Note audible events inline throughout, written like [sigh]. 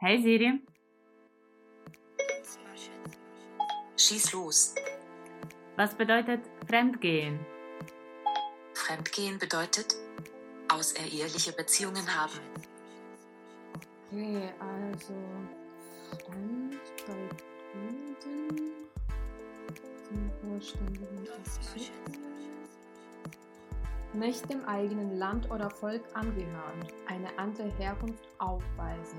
Hey Siri. Schieß los. Was bedeutet Fremdgehen? Fremdgehen bedeutet außereheliche Beziehungen haben. Okay, also Fremd bei Kunden zum vollständigen Bezug. Nicht dem eigenen Land oder Volk angehören, eine andere Herkunft aufweisen,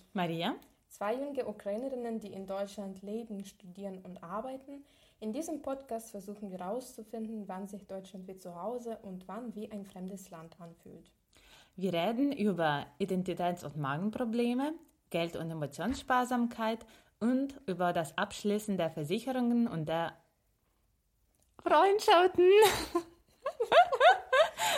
Und Maria? zwei junge Ukrainerinnen, die in Deutschland leben, studieren und arbeiten. In diesem Podcast versuchen wir herauszufinden, wann sich Deutschland wie zu Hause und wann wie ein fremdes Land anfühlt. Wir reden über Identitäts- und Magenprobleme, Geld- und Emotionssparsamkeit und über das Abschließen der Versicherungen und der Freundschaften. [laughs]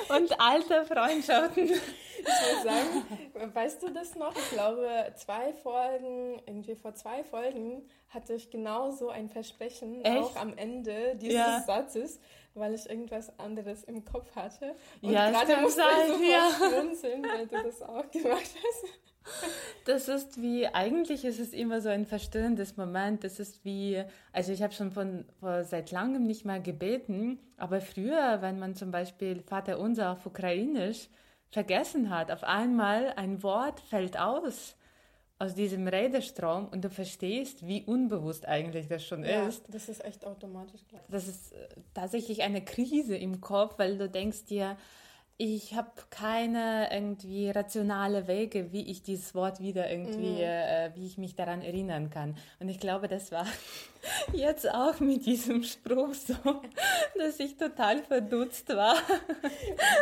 und alte Freundschaften. Ich würde sagen, weißt du das noch? Ich glaube, zwei Folgen, irgendwie vor zwei Folgen hatte ich genauso ein Versprechen, Echt? auch am Ende dieses Ja. Satzes, weil ich irgendwas anderes im Kopf hatte. Und Ja, gerade musste ich sofort ja. schmunzeln, weil du das auch gemacht hast. Das ist wie, eigentlich ist es immer so ein verstörendes Moment. Das ist wie, also ich habe schon von, vor seit langem nicht mehr gebeten, aber früher, wenn man zum Beispiel Vater Unser auf Ukrainisch vergessen hat, auf einmal ein Wort fällt aus aus diesem Redestrom und du verstehst, wie unbewusst eigentlich das schon Ja, ist. das ist echt automatisch klar. Das ist äh, tatsächlich eine Krise im Kopf, weil du denkst dir, ich habe keine irgendwie rationale Wege, wie ich dieses Wort wieder irgendwie, äh, wie ich mich daran erinnern kann. Und ich glaube, das war [laughs] jetzt auch mit diesem Spruch so, [laughs] dass ich total verdutzt war.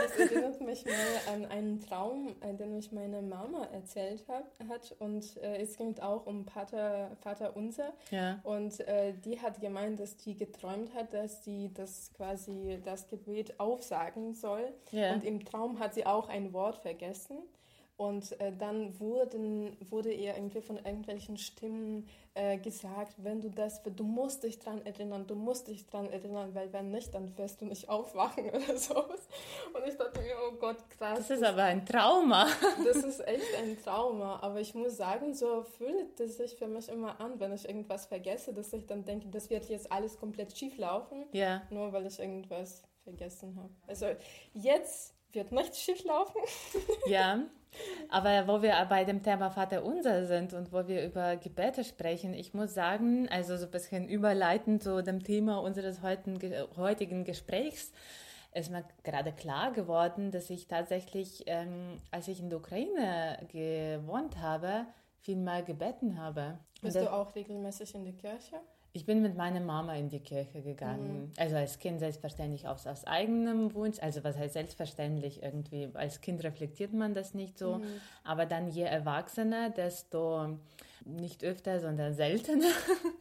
Das erinnert mich mal an einen Traum, äh, den mich meine Mama erzählt hab, hat. Und äh, es ging auch um Vater, Vater Unser. Ja. Und äh, die hat gemeint, dass die geträumt hat, dass sie das quasi das Gebet aufsagen soll. Ja. Und im Traum hat sie auch ein Wort vergessen. Und äh, dann wurden, wurde ihr irgendwie von irgendwelchen Stimmen äh, gesagt, wenn du das, du musst dich dran erinnern, du musst dich dran erinnern, weil wenn nicht, dann wirst du nicht aufwachen [laughs] oder sowas. Und ich dachte mir, oh Gott, krass. Das ist aber ein Trauma. [laughs] Das ist echt ein Trauma, aber ich muss sagen, so fühlt es sich für mich immer an, wenn ich irgendwas vergesse, dass ich dann denke, das wird jetzt alles komplett schief laufen, Ja. nur weil ich irgendwas vergessen habe. Also jetzt wird nichts schief laufen. [laughs] Ja, aber wo wir bei dem Thema Vater Unser sind und wo wir über Gebete sprechen, ich muss sagen, also so ein bisschen überleitend zu dem Thema unseres heutigen, Gesprächs, ist mir gerade klar geworden, dass ich tatsächlich, ähm, als ich in der Ukraine gewohnt habe, viel mal gebeten habe. Bist das- du auch regelmäßig in der Kirche? Ich bin mit meiner Mama in die Kirche gegangen. Also als Kind selbstverständlich aus, aus eigenem Wunsch. Also was heißt selbstverständlich irgendwie? Als Kind reflektiert man das nicht so. Aber dann je erwachsener, desto nicht öfter, sondern seltener.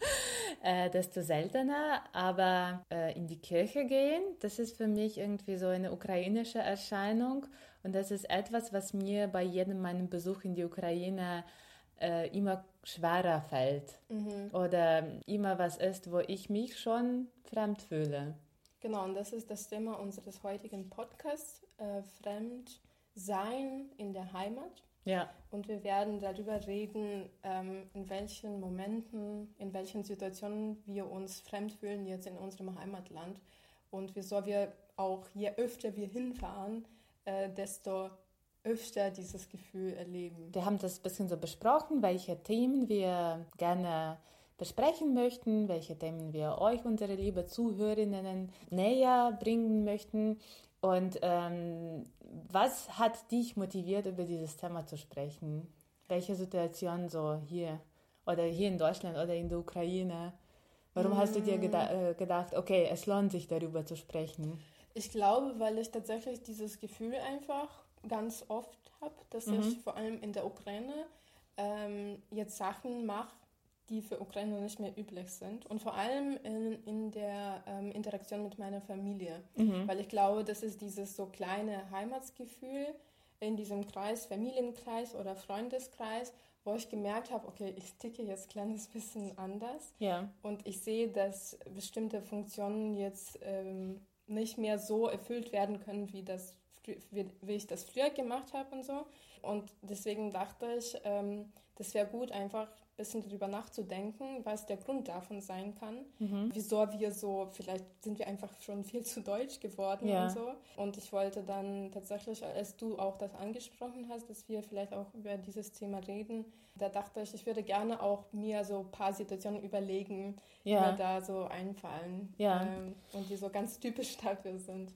[laughs] äh, desto seltener. Aber äh, in die Kirche gehen, das ist für mich irgendwie so eine ukrainische Erscheinung. Und das ist etwas, was mir bei jedem meinem Besuch in die Ukraine äh, immer schwerer fällt oder immer was ist, wo ich mich schon fremd fühle. Genau, und das ist das Thema unseres heutigen Podcasts, äh, Fremdsein in der Heimat. Ja, Und wir werden darüber reden, ähm, in welchen Momenten, in welchen Situationen wir uns fremd fühlen jetzt in unserem Heimatland. Und wieso wir auch, je öfter wir hinfahren, äh, desto öfter dieses Gefühl erleben. wir haben das ein bisschen so besprochen, welche Themen wir gerne besprechen möchten, welche Themen wir euch, unsere liebe Zuhörerinnen, näher bringen möchten. Und ähm, was hat dich motiviert, über dieses Thema zu sprechen? Welche Situation so hier oder hier in Deutschland oder in der Ukraine? Warum hast du dir geda äh, gedacht, okay, es lohnt sich darüber zu sprechen? Ich glaube, weil ich tatsächlich dieses Gefühl einfach ganz oft habe, dass mhm. ich vor allem in der Ukraine ähm, jetzt Sachen mache, die für Ukrainer nicht mehr üblich sind. Und vor allem in, in der ähm, Interaktion mit meiner Familie. Mhm. Weil ich glaube, das ist dieses so kleine Heimatsgefühl in diesem Kreis, Familienkreis oder Freundeskreis, wo ich gemerkt habe, okay, ich ticke jetzt ein kleines bisschen anders. Ja. Und ich sehe, dass bestimmte Funktionen jetzt ähm, nicht mehr so erfüllt werden können, wie, das, wie, ich das früher gemacht habe und so. Und deswegen dachte ich, ähm, das wäre gut, einfach ein bisschen darüber nachzudenken, was der Grund davon sein kann. Mhm. Wieso wir so, vielleicht sind wir einfach schon viel zu deutsch geworden ja. und so. Und ich wollte dann tatsächlich, als du auch das angesprochen hast, dass wir vielleicht auch über dieses Thema reden, da dachte ich, ich würde gerne auch mir so ein paar Situationen überlegen, ja. die mir da so einfallen ja. ähm, und die so ganz typisch dafür sind.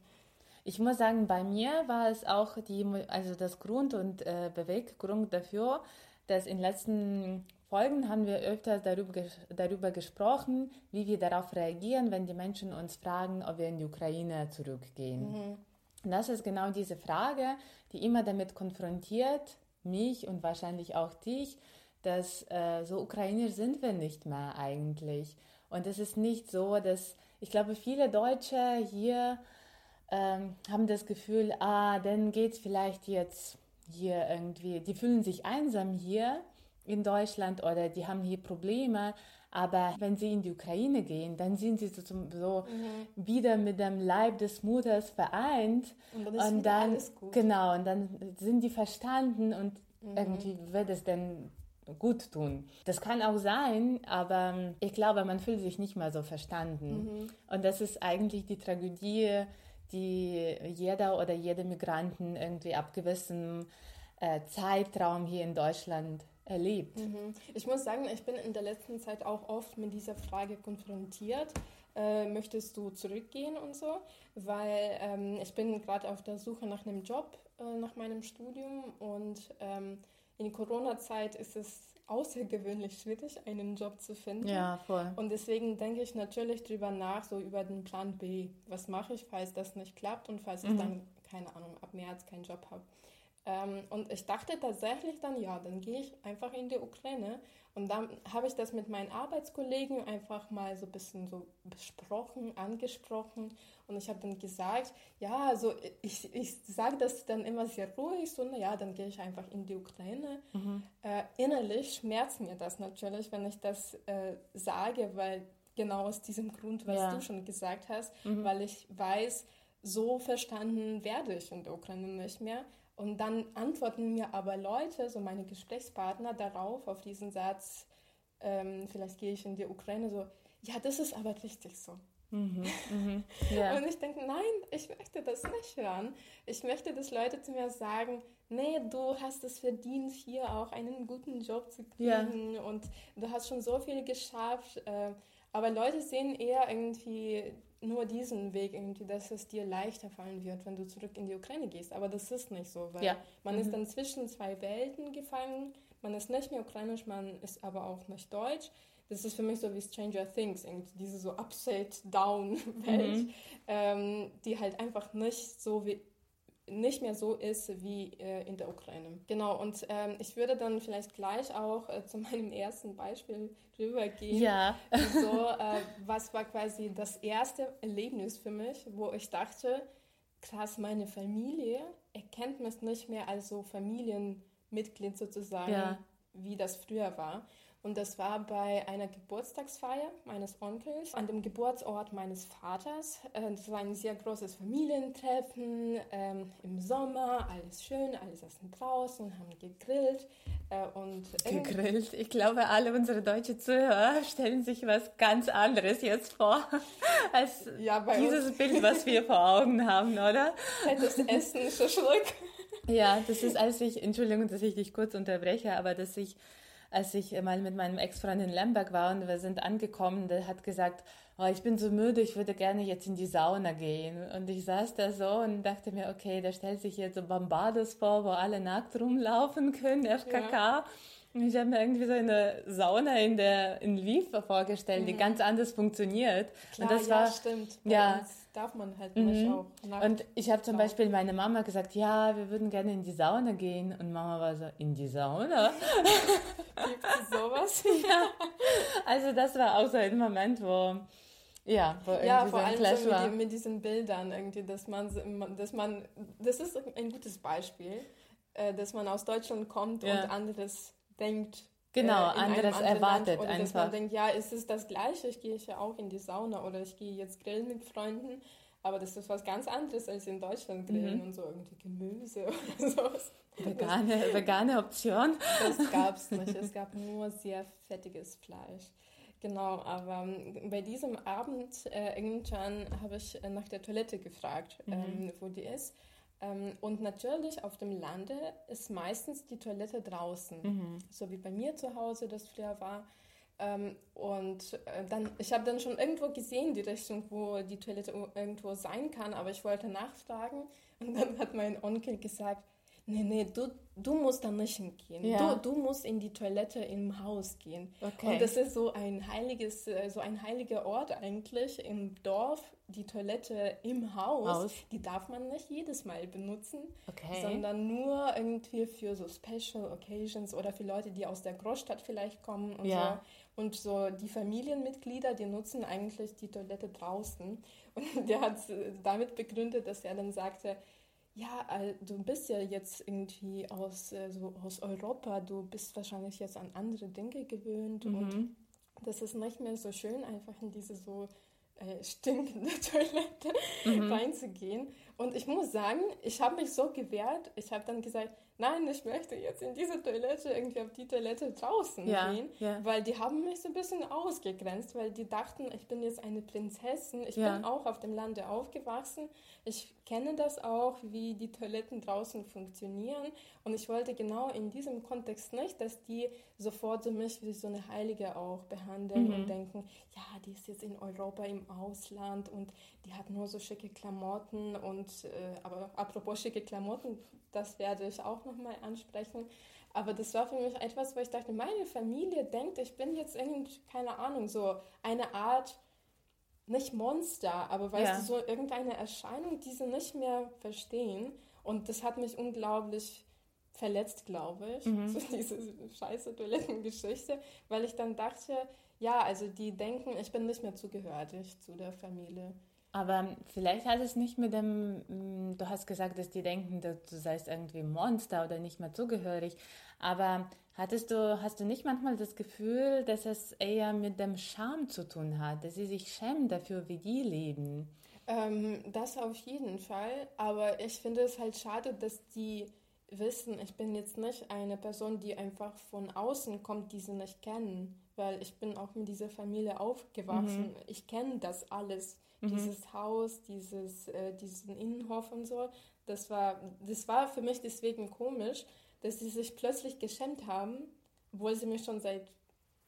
Ich muss sagen, bei mir war es auch die, also das Grund und äh, Beweggrund dafür, dass in den letzten Folgen haben wir öfter darüber, darüber gesprochen, wie wir darauf reagieren, wenn die Menschen uns fragen, ob wir in die Ukraine zurückgehen. Mhm. Und das ist genau diese Frage, die immer damit konfrontiert, mich und wahrscheinlich auch dich, dass äh, so Ukrainer sind wir nicht mehr eigentlich. Und es ist nicht so, dass ich glaube, viele Deutsche hier ähm, haben das Gefühl, ah, dann geht es vielleicht jetzt hier irgendwie, die fühlen sich einsam hier in Deutschland oder die haben hier Probleme. Aber wenn sie in die Ukraine gehen, dann sind sie so, so mhm. wieder mit dem Leib des Mutters vereint. Und dann, und dann genau, und dann sind die verstanden und mhm. irgendwie wird es dann gut tun. Das kann auch sein, aber ich glaube, man fühlt sich nicht mehr so verstanden. Mhm. Und das ist eigentlich die Tragödie die jeder oder jede Migranten irgendwie ab gewissem äh, Zeitraum hier in Deutschland erlebt. Mhm. Ich muss sagen, ich bin in der letzten Zeit auch oft mit dieser Frage konfrontiert. Äh, möchtest du zurückgehen und so? Weil ähm, ich bin gerade auf der Suche nach einem Job, äh, nach meinem Studium und ähm, in Corona-Zeit ist es außergewöhnlich schwierig, einen Job zu finden. Ja, voll. Und deswegen denke ich natürlich drüber nach, so über den Plan B. Was mache ich, falls das nicht klappt und falls mhm. ich dann, keine Ahnung, ab März keinen Job habe. Ähm, und ich dachte tatsächlich dann, ja, dann gehe ich einfach in die Ukraine. Und dann habe ich das mit meinen Arbeitskollegen einfach mal so ein bisschen so besprochen, angesprochen. Und ich habe dann gesagt, ja, also ich, ich sage das dann immer sehr ruhig, so, naja, dann gehe ich einfach in die Ukraine. Mhm. Äh, innerlich schmerzt mir das natürlich, wenn ich das äh, sage, weil genau aus diesem Grund, was ja. du schon gesagt hast, mhm. weil ich weiß, so verstanden werde ich in der Ukraine nicht mehr. Und dann antworten mir aber Leute, so meine Gesprächspartner, darauf, auf diesen Satz, ähm, vielleicht gehe ich in die Ukraine, so, ja, das ist aber richtig so. Mhm, mhm, [laughs] ja. Und ich denke, nein, ich möchte das nicht hören. Ich möchte, dass Leute zu mir sagen, nee, du hast es verdient, hier auch einen guten Job zu kriegen ja. und du hast schon so viel geschafft. Äh, aber Leute sehen eher irgendwie nur diesen Weg irgendwie, dass es dir leichter fallen wird, wenn du zurück in die Ukraine gehst. Aber das ist nicht so, weil ja. man mhm. ist dann zwischen zwei Welten gefangen. Man ist nicht mehr ukrainisch, man ist aber auch nicht deutsch. Das ist für mich so wie Stranger Things, irgendwie diese so Upside-Down-Welt, [laughs] mhm. ähm, die halt einfach nicht so wie nicht mehr so ist wie äh, in der Ukraine. Genau, und ähm, ich würde dann vielleicht gleich auch äh, zu [laughs] meinem ersten Beispiel rübergehen. Ja. so, äh, was war quasi das erste Erlebnis für mich, wo ich dachte, krass, meine Familie erkennt mich nicht mehr als so Familienmitglied sozusagen, ja. wie das früher war. Und das war bei einer Geburtstagsfeier meines Onkels an dem Geburtsort meines Vaters. Äh, das war ein sehr großes Familientreffen ähm, im Sommer, alles schön, alle saßen draußen, haben gegrillt. Äh, und gegrillt? Ich glaube, alle unsere deutschen Zuhörer stellen sich was ganz anderes jetzt vor, [laughs] als ja, dieses Bild, was wir vor Augen haben, oder? Das Essen, Schluck. Ja, das ist, als ich, Entschuldigung, dass ich dich kurz unterbreche, aber dass ich als ich mal mit meinem Ex-Freund in Lemberg war und wir sind angekommen, der hat gesagt, oh, ich bin so müde, ich würde gerne jetzt in die Sauna gehen. Und ich saß da so und dachte mir, okay, da stellt sich jetzt so Bombardos vor, wo alle nackt rumlaufen können, FKK. Ja. Ich habe mir irgendwie so eine Sauna in der in Lviv vorgestellt, mhm. die ganz anders funktioniert. Klar, und das ja, war, stimmt. Ja. uns darf man halt nicht Mhm. auch nackt Und ich habe zum. Beispiel meine Mama gesagt, ja, wir würden gerne in die Sauna gehen. Und Mama war so, in die Sauna? [laughs] Gibt es sowas? [laughs] Also das war auch so ein Moment, wo, ja, wo Ja, so vor ein allem Clash so mit, die, mit diesen Bildern irgendwie, dass man, dass man, das ist ein gutes Beispiel, äh, dass man aus Deutschland kommt Ja. und anderes denkt. Genau, äh, anderes erwartet Land, oder dass einfach. man denkt, ja, ist es das Gleiche, ich gehe ja auch in die Sauna oder ich gehe jetzt grillen mit Freunden, aber das ist was ganz anderes als in Deutschland grillen Mhm. und so irgendwie Gemüse [laughs] oder sowas. Vegane, vegane Option. Das [laughs] gab es nicht. Es gab nur sehr fettiges Fleisch. Genau, aber ähm, bei diesem Abend äh, irgendwann habe ich äh, nach der Toilette gefragt, ähm, wo die ist. Ähm, und natürlich auf dem Lande ist meistens die Toilette draußen, so wie bei mir zu Hause das früher war. Ähm, und äh, dann, ich habe dann schon irgendwo gesehen, die Richtung, wo die Toilette irgendwo sein kann, aber ich wollte nachfragen. Und dann hat mein Onkel gesagt, nee, nee, du, du musst da nicht hingehen. Ja. Du, du musst in die Toilette im Haus gehen. Okay. Und das ist so ein heiliges, äh, so ein heiliger Ort eigentlich im Dorf. Die Toilette im Haus, Haus. die darf man nicht jedes Mal benutzen, Okay. sondern nur irgendwie für so Special Occasions oder für Leute, die aus der Großstadt vielleicht kommen und Ja. so. Und so die Familienmitglieder, die nutzen eigentlich die Toilette draußen. Und [laughs] der hat es damit begründet, dass er dann sagte, ja, äh, du bist ja jetzt irgendwie aus, äh, so aus Europa, du bist wahrscheinlich jetzt an andere Dinge gewöhnt Mhm. und das ist nicht mehr so schön, einfach in diese so äh, stinkende [laughs] Toilette Mhm. reinzugehen. Und ich muss sagen, ich habe mich so gewehrt, ich habe dann gesagt, nein, ich möchte jetzt in diese Toilette, irgendwie auf die Toilette draußen Ja, gehen, ja. weil die haben mich so ein bisschen ausgegrenzt, weil die dachten, ich bin jetzt eine Prinzessin, ich Ja. bin auch auf dem Lande aufgewachsen, ich kenne das auch, wie die Toiletten draußen funktionieren und ich wollte genau in diesem Kontext nicht, dass die sofort so mich wie so eine Heilige auch behandeln Mhm. und denken, ja, die ist jetzt in Europa im Ausland und die hat nur so schicke Klamotten und äh, aber apropos schicke Klamotten, das werde ich auch nochmal ansprechen. Aber das war für mich etwas, wo ich dachte, meine Familie denkt, ich bin jetzt irgendwie, keine Ahnung, so eine Art, nicht Monster, aber weißt Ja. du, so irgendeine Erscheinung, die sie nicht mehr verstehen. Und das hat mich unglaublich verletzt, glaube ich, Mhm. [laughs] so diese scheiße Toilettengeschichte, weil ich dann dachte, ja, also die denken, ich bin nicht mehr zugehörig zu der Familie. Aber vielleicht hat es nicht mit dem, mm, du hast gesagt, dass die denken, dass du seist irgendwie Monster oder nicht mehr zugehörig. Aber hattest du, hast du nicht manchmal das Gefühl, dass es eher mit dem Scham zu tun hat, dass sie sich schämen dafür, wie die leben? Ähm, das auf jeden Fall, aber ich finde es halt schade, dass die wissen, ich bin jetzt nicht eine Person, die einfach von außen kommt, die sie nicht kennen, weil ich bin auch mit dieser Familie aufgewachsen. Ich kenne das alles, dieses Haus, dieses, äh, diesen Innenhof und so. Das war, das war für mich deswegen komisch, dass sie sich plötzlich geschämt haben, obwohl sie mich schon seit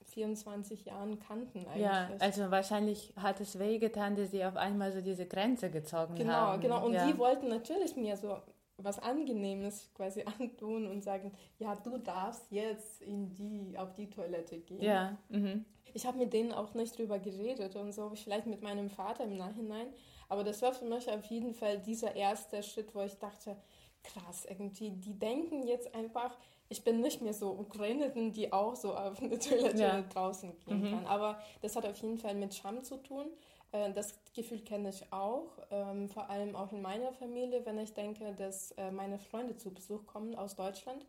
24 Jahren kannten eigentlich. Ja, also wahrscheinlich hat es wehgetan, dass sie auf einmal so diese Grenze gezogen Genau, haben. genau. Und ja. die wollten natürlich mir so was Angenehmes quasi [laughs] antun und sagen, ja, du darfst jetzt in die, auf die Toilette gehen. Ja, mhm. Ich habe mit denen auch nicht drüber geredet und so, vielleicht mit meinem Vater im Nachhinein. Aber das war für mich auf jeden Fall dieser erste Schritt, wo ich dachte, krass, irgendwie, die denken jetzt einfach, ich bin nicht mehr so Ukrainerin, die auch so auf eine Toilette Ja. draußen gehen kann. Aber das hat auf jeden Fall mit Scham zu tun. Äh, Das Gefühl kenne ich auch, ähm, vor allem auch in meiner Familie, wenn ich denke, dass äh, meine Freunde zu Besuch kommen aus Deutschland,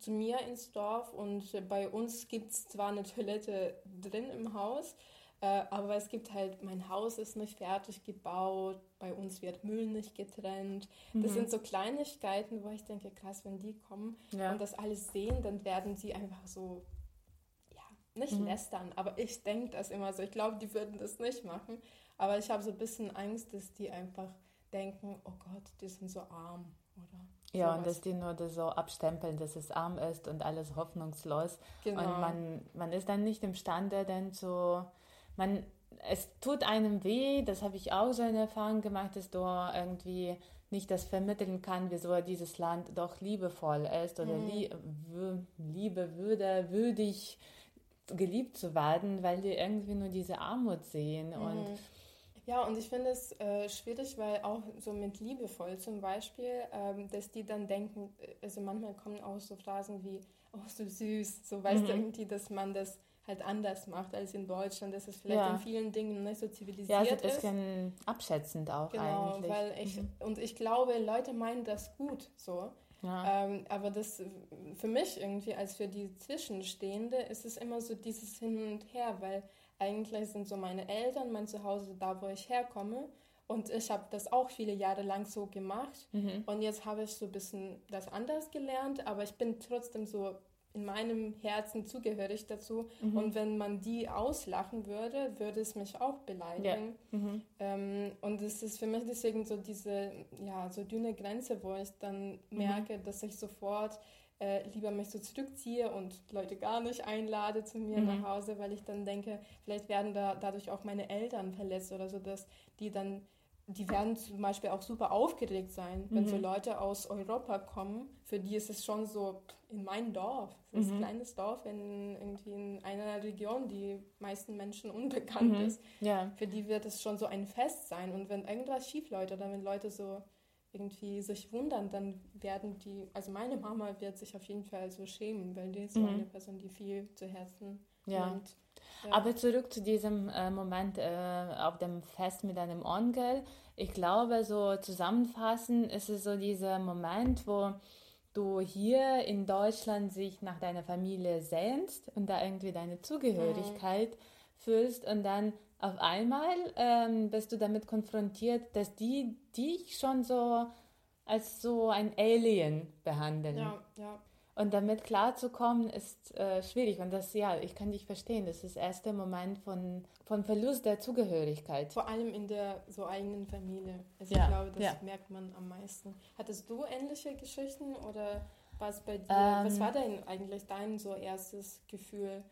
zu mir ins Dorf und bei uns gibt es zwar eine Toilette drin im Haus, äh, aber es gibt halt, mein Haus ist nicht fertig gebaut, bei uns wird Müll nicht getrennt. Das sind so Kleinigkeiten, wo ich denke, krass, wenn die kommen Ja. und das alles sehen, dann werden sie einfach so, ja, nicht lästern, aber ich denke das immer so. Ich glaube, die würden das nicht machen, aber ich habe so ein bisschen Angst, dass die einfach denken, oh Gott, die sind so arm, oder? Ja, und sowas. dass die nur das so abstempeln, dass es arm ist und alles hoffnungslos. Genau. Und man, man ist dann nicht imstande, dann so, man, es tut einem weh, das habe ich auch so eine Erfahrung gemacht, dass du irgendwie nicht das vermitteln kann, wieso dieses Land doch liebevoll ist oder mhm. lie Liebe würde, würdig geliebt zu werden, weil die irgendwie nur diese Armut sehen mhm. und ja, und ich finde es äh, schwierig, weil auch so mit liebevoll zum Beispiel, ähm, dass die dann denken, äh, also manchmal kommen auch so Phrasen wie, oh, so süß, so weißt mhm. du irgendwie, dass man das halt anders macht als in Deutschland, dass es vielleicht ja. in vielen Dingen nicht so zivilisiert ist. Ja, so ein bisschen ist. abschätzend auch genau, eigentlich. Weil ich, mhm. Und ich glaube, Leute meinen das gut so. Ja. Ähm, aber das für mich irgendwie als für die Zwischenstehende ist es immer so dieses Hin und Her, weil eigentlich sind so meine Eltern, mein Zuhause da, wo ich herkomme. Und ich habe das auch viele Jahre lang so gemacht. Mhm. Und jetzt habe ich so ein bisschen das anders gelernt, aber ich bin trotzdem so in meinem Herzen zugehörig dazu. Mhm. Und wenn man die auslachen würde, würde es mich auch beleidigen. Ja. Mhm. Ähm, und es ist für mich deswegen so diese, ja, so dünne Grenze, wo ich dann mhm. merke, dass ich sofort äh, lieber mich so zurückziehe und Leute gar nicht einlade zu mir nach Hause, weil ich dann denke, vielleicht werden da dadurch auch meine Eltern verletzt oder so, dass die dann die werden zum Beispiel auch super aufgeregt sein, wenn mhm. so Leute aus Europa kommen. Für die ist es schon so in mein Dorf. Das ist mhm. ein kleines Dorf in, irgendwie in einer Region, die meisten Menschen unbekannt mhm. ist. Ja. Für die wird es schon so ein Fest sein. Und wenn irgendwas schief läuft oder wenn Leute so irgendwie sich wundern, dann werden die, also meine Mama wird sich auf jeden Fall so schämen, weil die ist so mhm. eine Person, die viel zu Herzen ja. nimmt. Ja. Aber zurück zu diesem äh, Moment äh, auf dem Fest mit deinem Onkel. Ich glaube, so zusammenfassend ist es so dieser Moment, wo du hier in Deutschland sich nach deiner Familie sehnst und da irgendwie deine Zugehörigkeit mhm. fühlst und dann auf einmal ähm, bist du damit konfrontiert, dass die dich schon so als so ein Alien behandeln. Ja, ja. Und damit klarzukommen ist äh, schwierig. Und das, ja, ich kann dich verstehen. Das ist der erste Moment von, von Verlust der Zugehörigkeit. Vor allem in der so eigenen Familie. Also ja, ich glaube, das ja. merkt man am meisten. Hattest du ähnliche Geschichten oder was bei dir? Ähm, was war denn eigentlich dein so erstes Gefühl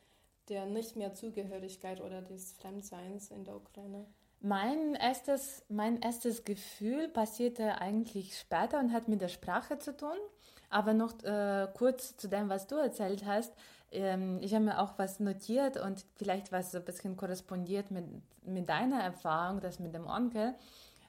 der nicht mehr Zugehörigkeit oder des Fremdseins in der Ukraine? Mein erstes, mein erstes Gefühl passierte eigentlich später und hat mit der Sprache zu tun. Aber noch äh, kurz zu dem, was du erzählt hast. Ähm, ich habe mir auch was notiert und vielleicht was so ein bisschen korrespondiert mit, mit deiner Erfahrung, das mit dem Onkel,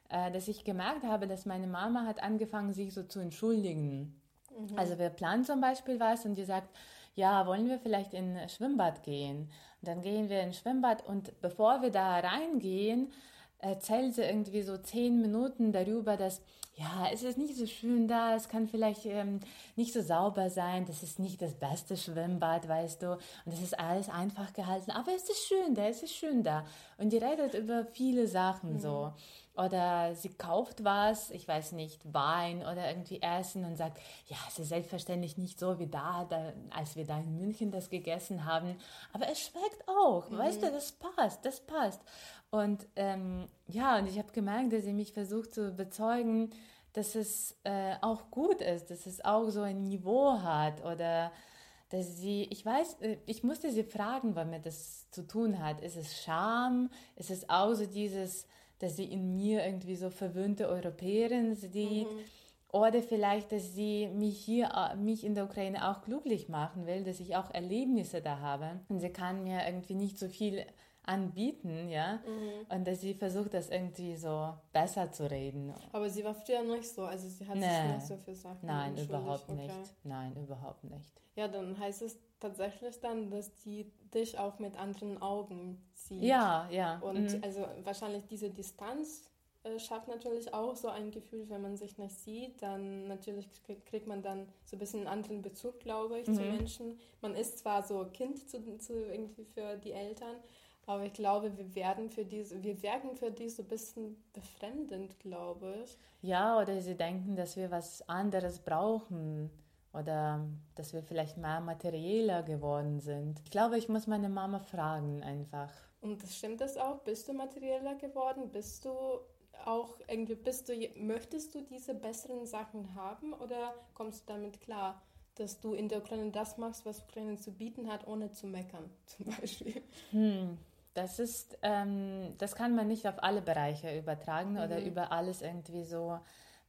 äh, dass ich gemerkt habe, dass meine Mama hat angefangen, sich so zu entschuldigen. Mhm. Also wir planen zum Beispiel was und die sagt, ja, wollen wir vielleicht in Schwimmbad gehen? Und dann gehen wir in ein Schwimmbad und bevor wir da reingehen, erzählt sie irgendwie so zehn Minuten darüber, dass ja, es ist nicht so schön da, es kann vielleicht ähm, nicht so sauber sein, das ist nicht das beste Schwimmbad, weißt du, und es ist alles einfach gehalten, aber es ist schön da, es ist schön da. Und die redet über viele Sachen mhm. so. Oder sie kauft was, ich weiß nicht, Wein oder irgendwie Essen und sagt, ja, es ist selbstverständlich nicht so wie da, da als wir da in München das gegessen haben, aber es schmeckt auch, mhm. weißt du, das passt, das passt. Und ähm, ja, und ich habe gemerkt, dass sie mich versucht zu bezeugen, dass es äh, auch gut ist, dass es auch so ein Niveau hat oder dass sie, ich weiß, äh, ich musste sie fragen, was mir das zu tun hat. Ist es Scham? Ist es auch so dieses, dass sie in mir irgendwie so verwöhnte Europäerin sieht? Mhm. Oder vielleicht, dass sie mich hier, äh, mich in der Ukraine auch glücklich machen will, dass ich auch Erlebnisse da habe. Und sie kann mir irgendwie nicht so viel anbieten, ja. Mhm. Und dass sie versucht, das irgendwie so besser zu reden. Aber sie war früher nicht so, also sie hat nee. sich nicht so für Sachen Nein, überhaupt okay. nicht. Nein, überhaupt nicht. Ja, dann heißt es tatsächlich dann, dass die dich auch mit anderen Augen sieht. Ja, ja. Und mhm. also wahrscheinlich diese Distanz äh, schafft natürlich auch so ein Gefühl, wenn man sich nicht sieht, dann natürlich kriegt man dann so ein bisschen einen anderen Bezug, glaube ich, mhm. zu Menschen. Man ist zwar so Kind zu, zu irgendwie für die Eltern, aber ich glaube, wir werden für diese, wir werden für die so ein bisschen befremdend, glaube ich. Ja, oder sie denken, dass wir was anderes brauchen oder dass wir vielleicht mehr materieller geworden sind. Ich glaube, ich muss meine Mama fragen einfach. Und stimmt das auch? Bist du materieller geworden? Bist du auch irgendwie, bist du, möchtest du diese besseren Sachen haben oder kommst du damit klar? dass du in der Ukraine das machst, was Ukraine zu bieten hat, ohne zu meckern, [laughs] zum Beispiel. Hm, das ist, ähm, das kann man nicht auf alle Bereiche übertragen mhm. oder über alles irgendwie so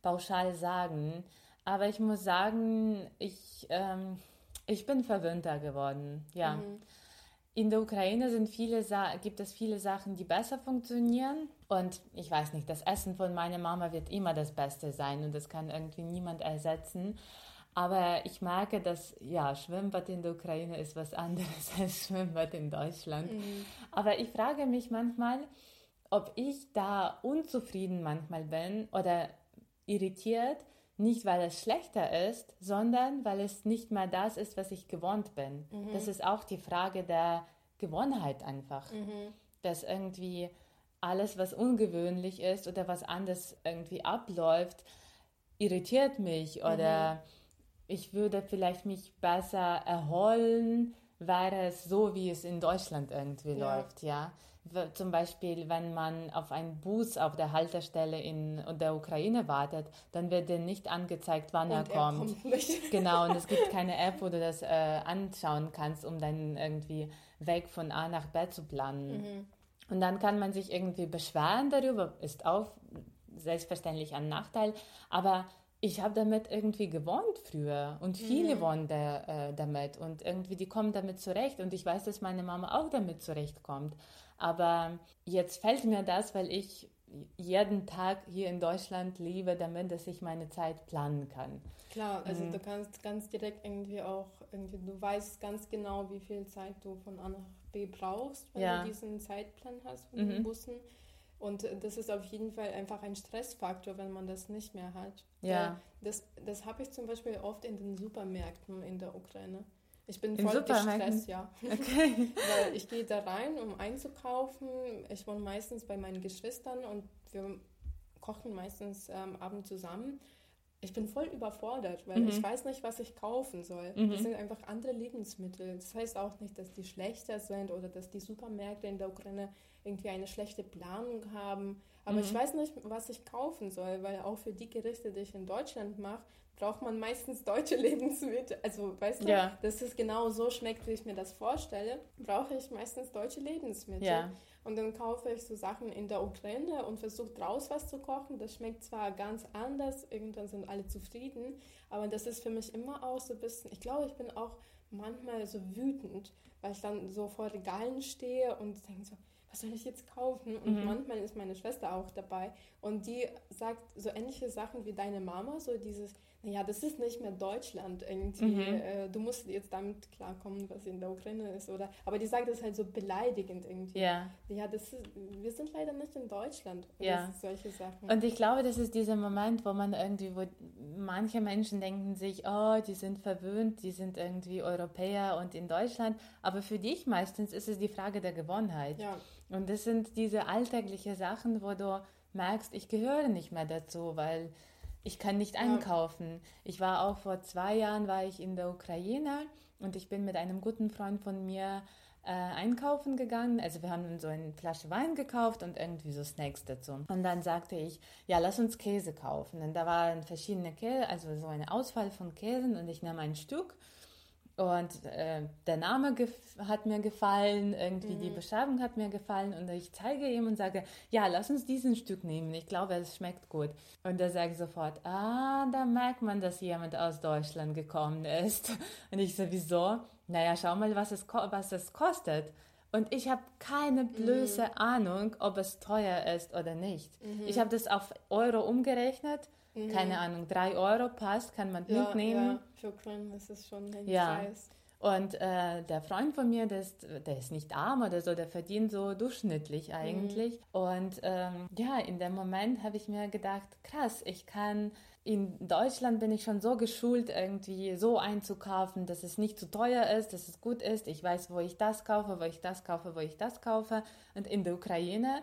pauschal sagen. Aber ich muss sagen, ich, ähm, ich bin verwöhnter geworden. Ja. Mhm. In der Ukraine sind viele gibt es viele Sachen, die besser funktionieren. Und ich weiß nicht, das Essen von meiner Mama wird immer das Beste sein und das kann irgendwie niemand ersetzen. Aber ich merke, dass ja, Schwimmbad in der Ukraine ist was anderes [laughs] als Schwimmbad in Deutschland. Mhm. Aber ich frage mich manchmal, ob ich da unzufrieden manchmal bin oder irritiert, nicht weil es schlechter ist, sondern weil es nicht mehr das ist, was ich gewohnt bin. Mhm. Das ist auch die Frage der Gewohnheit einfach. Mhm. Dass irgendwie alles, was ungewöhnlich ist oder was anders irgendwie abläuft, irritiert mich oder mhm ich würde vielleicht mich besser erholen, wäre es so, wie es in Deutschland irgendwie ja. läuft, ja. Zum Beispiel, wenn man auf einen Bus auf der Haltestelle in der Ukraine wartet, dann wird dir nicht angezeigt, wann und er kommt. Er kommt [laughs] genau, und es gibt keine App, wo du das äh, anschauen kannst, um dann irgendwie Weg von A nach B zu planen. Mhm. Und dann kann man sich irgendwie beschweren darüber, ist auch selbstverständlich ein Nachteil, aber ich habe damit irgendwie gewohnt früher und viele mhm. wohnen da, äh, damit und irgendwie die kommen damit zurecht und ich weiß, dass meine Mama auch damit zurechtkommt. Aber jetzt fällt mir das, weil ich jeden Tag hier in Deutschland lebe, damit dass ich meine Zeit planen kann. Klar, also mhm. du kannst ganz direkt irgendwie auch irgendwie du weißt ganz genau, wie viel Zeit du von A nach B brauchst, wenn ja. du diesen Zeitplan hast von mhm. den Bussen. Und das ist auf jeden Fall einfach ein Stressfaktor, wenn man das nicht mehr hat. Ja. Das, das habe ich zum Beispiel oft in den Supermärkten in der Ukraine. Ich bin voll gestresst, ja. Okay. [laughs] Weil ich gehe da rein, um einzukaufen. Ich wohne meistens bei meinen Geschwistern und wir kochen meistens ähm, abends zusammen. Ich bin voll überfordert, weil mhm. ich weiß nicht, was ich kaufen soll. Mhm. Das sind einfach andere Lebensmittel. Das heißt auch nicht, dass die schlechter sind oder dass die Supermärkte in der Ukraine irgendwie eine schlechte Planung haben. Aber mhm. ich weiß nicht, was ich kaufen soll, weil auch für die Gerichte, die ich in Deutschland mache, braucht man meistens deutsche [laughs] Lebensmittel. Also, weißt du, ja. dass es genau so schmeckt, wie ich mir das vorstelle, brauche ich meistens deutsche Lebensmittel. Ja. Und dann kaufe ich so Sachen in der Ukraine und versuche draus was zu kochen. Das schmeckt zwar ganz anders, irgendwann sind alle zufrieden, aber das ist für mich immer auch so ein bisschen, ich glaube, ich bin auch manchmal so wütend, weil ich dann so vor Regalen stehe und denke so, was soll ich jetzt kaufen? Und mhm. manchmal ist meine Schwester auch dabei und die sagt so ähnliche Sachen wie deine Mama, so dieses, naja, das ist nicht mehr Deutschland irgendwie, mhm. äh, du musst jetzt damit klarkommen, was in der Ukraine ist, oder, aber die sagt das halt so beleidigend irgendwie. Ja. Ja, das ist, wir sind leider nicht in Deutschland. Ja. solche Sachen. Und ich glaube, das ist dieser Moment, wo man irgendwie, wo manche Menschen denken sich, oh, die sind verwöhnt, die sind irgendwie Europäer und in Deutschland, aber für dich meistens ist es die Frage der Gewohnheit. Ja. Und das sind diese alltäglichen Sachen, wo du merkst, ich gehöre nicht mehr dazu, weil ich kann nicht einkaufen. Ich war auch vor zwei Jahren war ich in der Ukraine und ich bin mit einem guten Freund von mir äh, einkaufen gegangen. Also wir haben so eine Flasche Wein gekauft und irgendwie so Snacks dazu. Und dann sagte ich, ja, lass uns Käse kaufen. Und da waren verschiedene Käse, also so eine Auswahl von Käsen und ich nahm ein Stück und äh, der Name hat mir gefallen, irgendwie mhm. die Beschreibung hat mir gefallen und ich zeige ihm und sage, ja, lass uns diesen Stück nehmen, ich glaube, es schmeckt gut. Und er sagt sofort, ah, da merkt man, dass jemand aus Deutschland gekommen ist. [laughs] Und ich so, wieso? Naja, schau mal, was es, was es kostet. Und ich habe keine blöße mhm. Ahnung, ob es teuer ist oder nicht. Mhm. Ich habe das auf Euro umgerechnet Mhm. Keine Ahnung, drei Euro passt, kann man ja, mitnehmen. Ja, für Köln ist es schon ein ja. Preis. Und äh, der Freund von mir, der ist, der ist nicht arm oder so, der verdient so durchschnittlich mhm. eigentlich. Mhm. Und ähm, ja, in dem Moment habe ich mir gedacht, krass, ich kann in Deutschland bin ich schon so geschult, irgendwie so einzukaufen, dass es nicht zu teuer ist, dass es gut ist. Ich weiß, wo ich das kaufe, wo ich das kaufe, wo ich das kaufe. Und in der Ukraine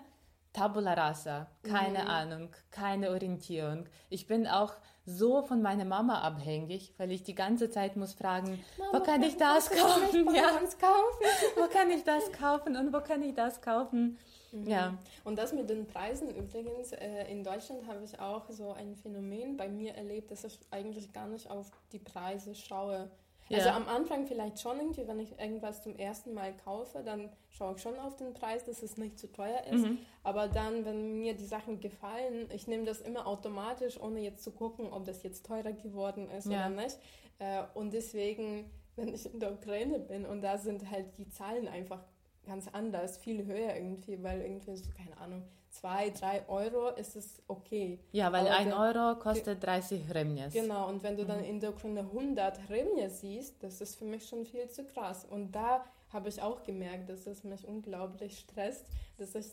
Tabula rasa, keine mhm. Ahnung, keine Orientierung. Ich bin auch so von meiner Mama abhängig, weil ich die ganze Zeit muss fragen, Mama, wo kann ich das kaufen? Ja. kaufen? wo kann ich das kaufen und wo kann ich das kaufen? Mhm. Ja. Und das mit den Preisen übrigens, äh, in Deutschland habe ich auch so ein Phänomen bei mir erlebt, dass ich eigentlich gar nicht auf die Preise schaue. Ja. Also am Anfang vielleicht schon irgendwie, wenn ich irgendwas zum ersten Mal kaufe, dann schaue ich schon auf den Preis, dass es nicht zu teuer ist. Mhm. Aber dann, wenn mir die Sachen gefallen, ich nehme das immer automatisch, ohne jetzt zu gucken, ob das jetzt teurer geworden ist ja. oder nicht. Äh, und deswegen, wenn ich in der Ukraine bin und da sind halt die Zahlen einfach ganz anders, viel höher irgendwie, weil irgendwie so, keine Ahnung, zwei, drei Euro ist es okay. Ja, weil Aber ein Euro kostet 30 Hremnias. Genau, und wenn du dann mhm. in der Ukraine 100 Hremnias siehst, das ist für mich schon viel zu krass. Und da habe ich auch gemerkt, dass es mich unglaublich stresst, dass ich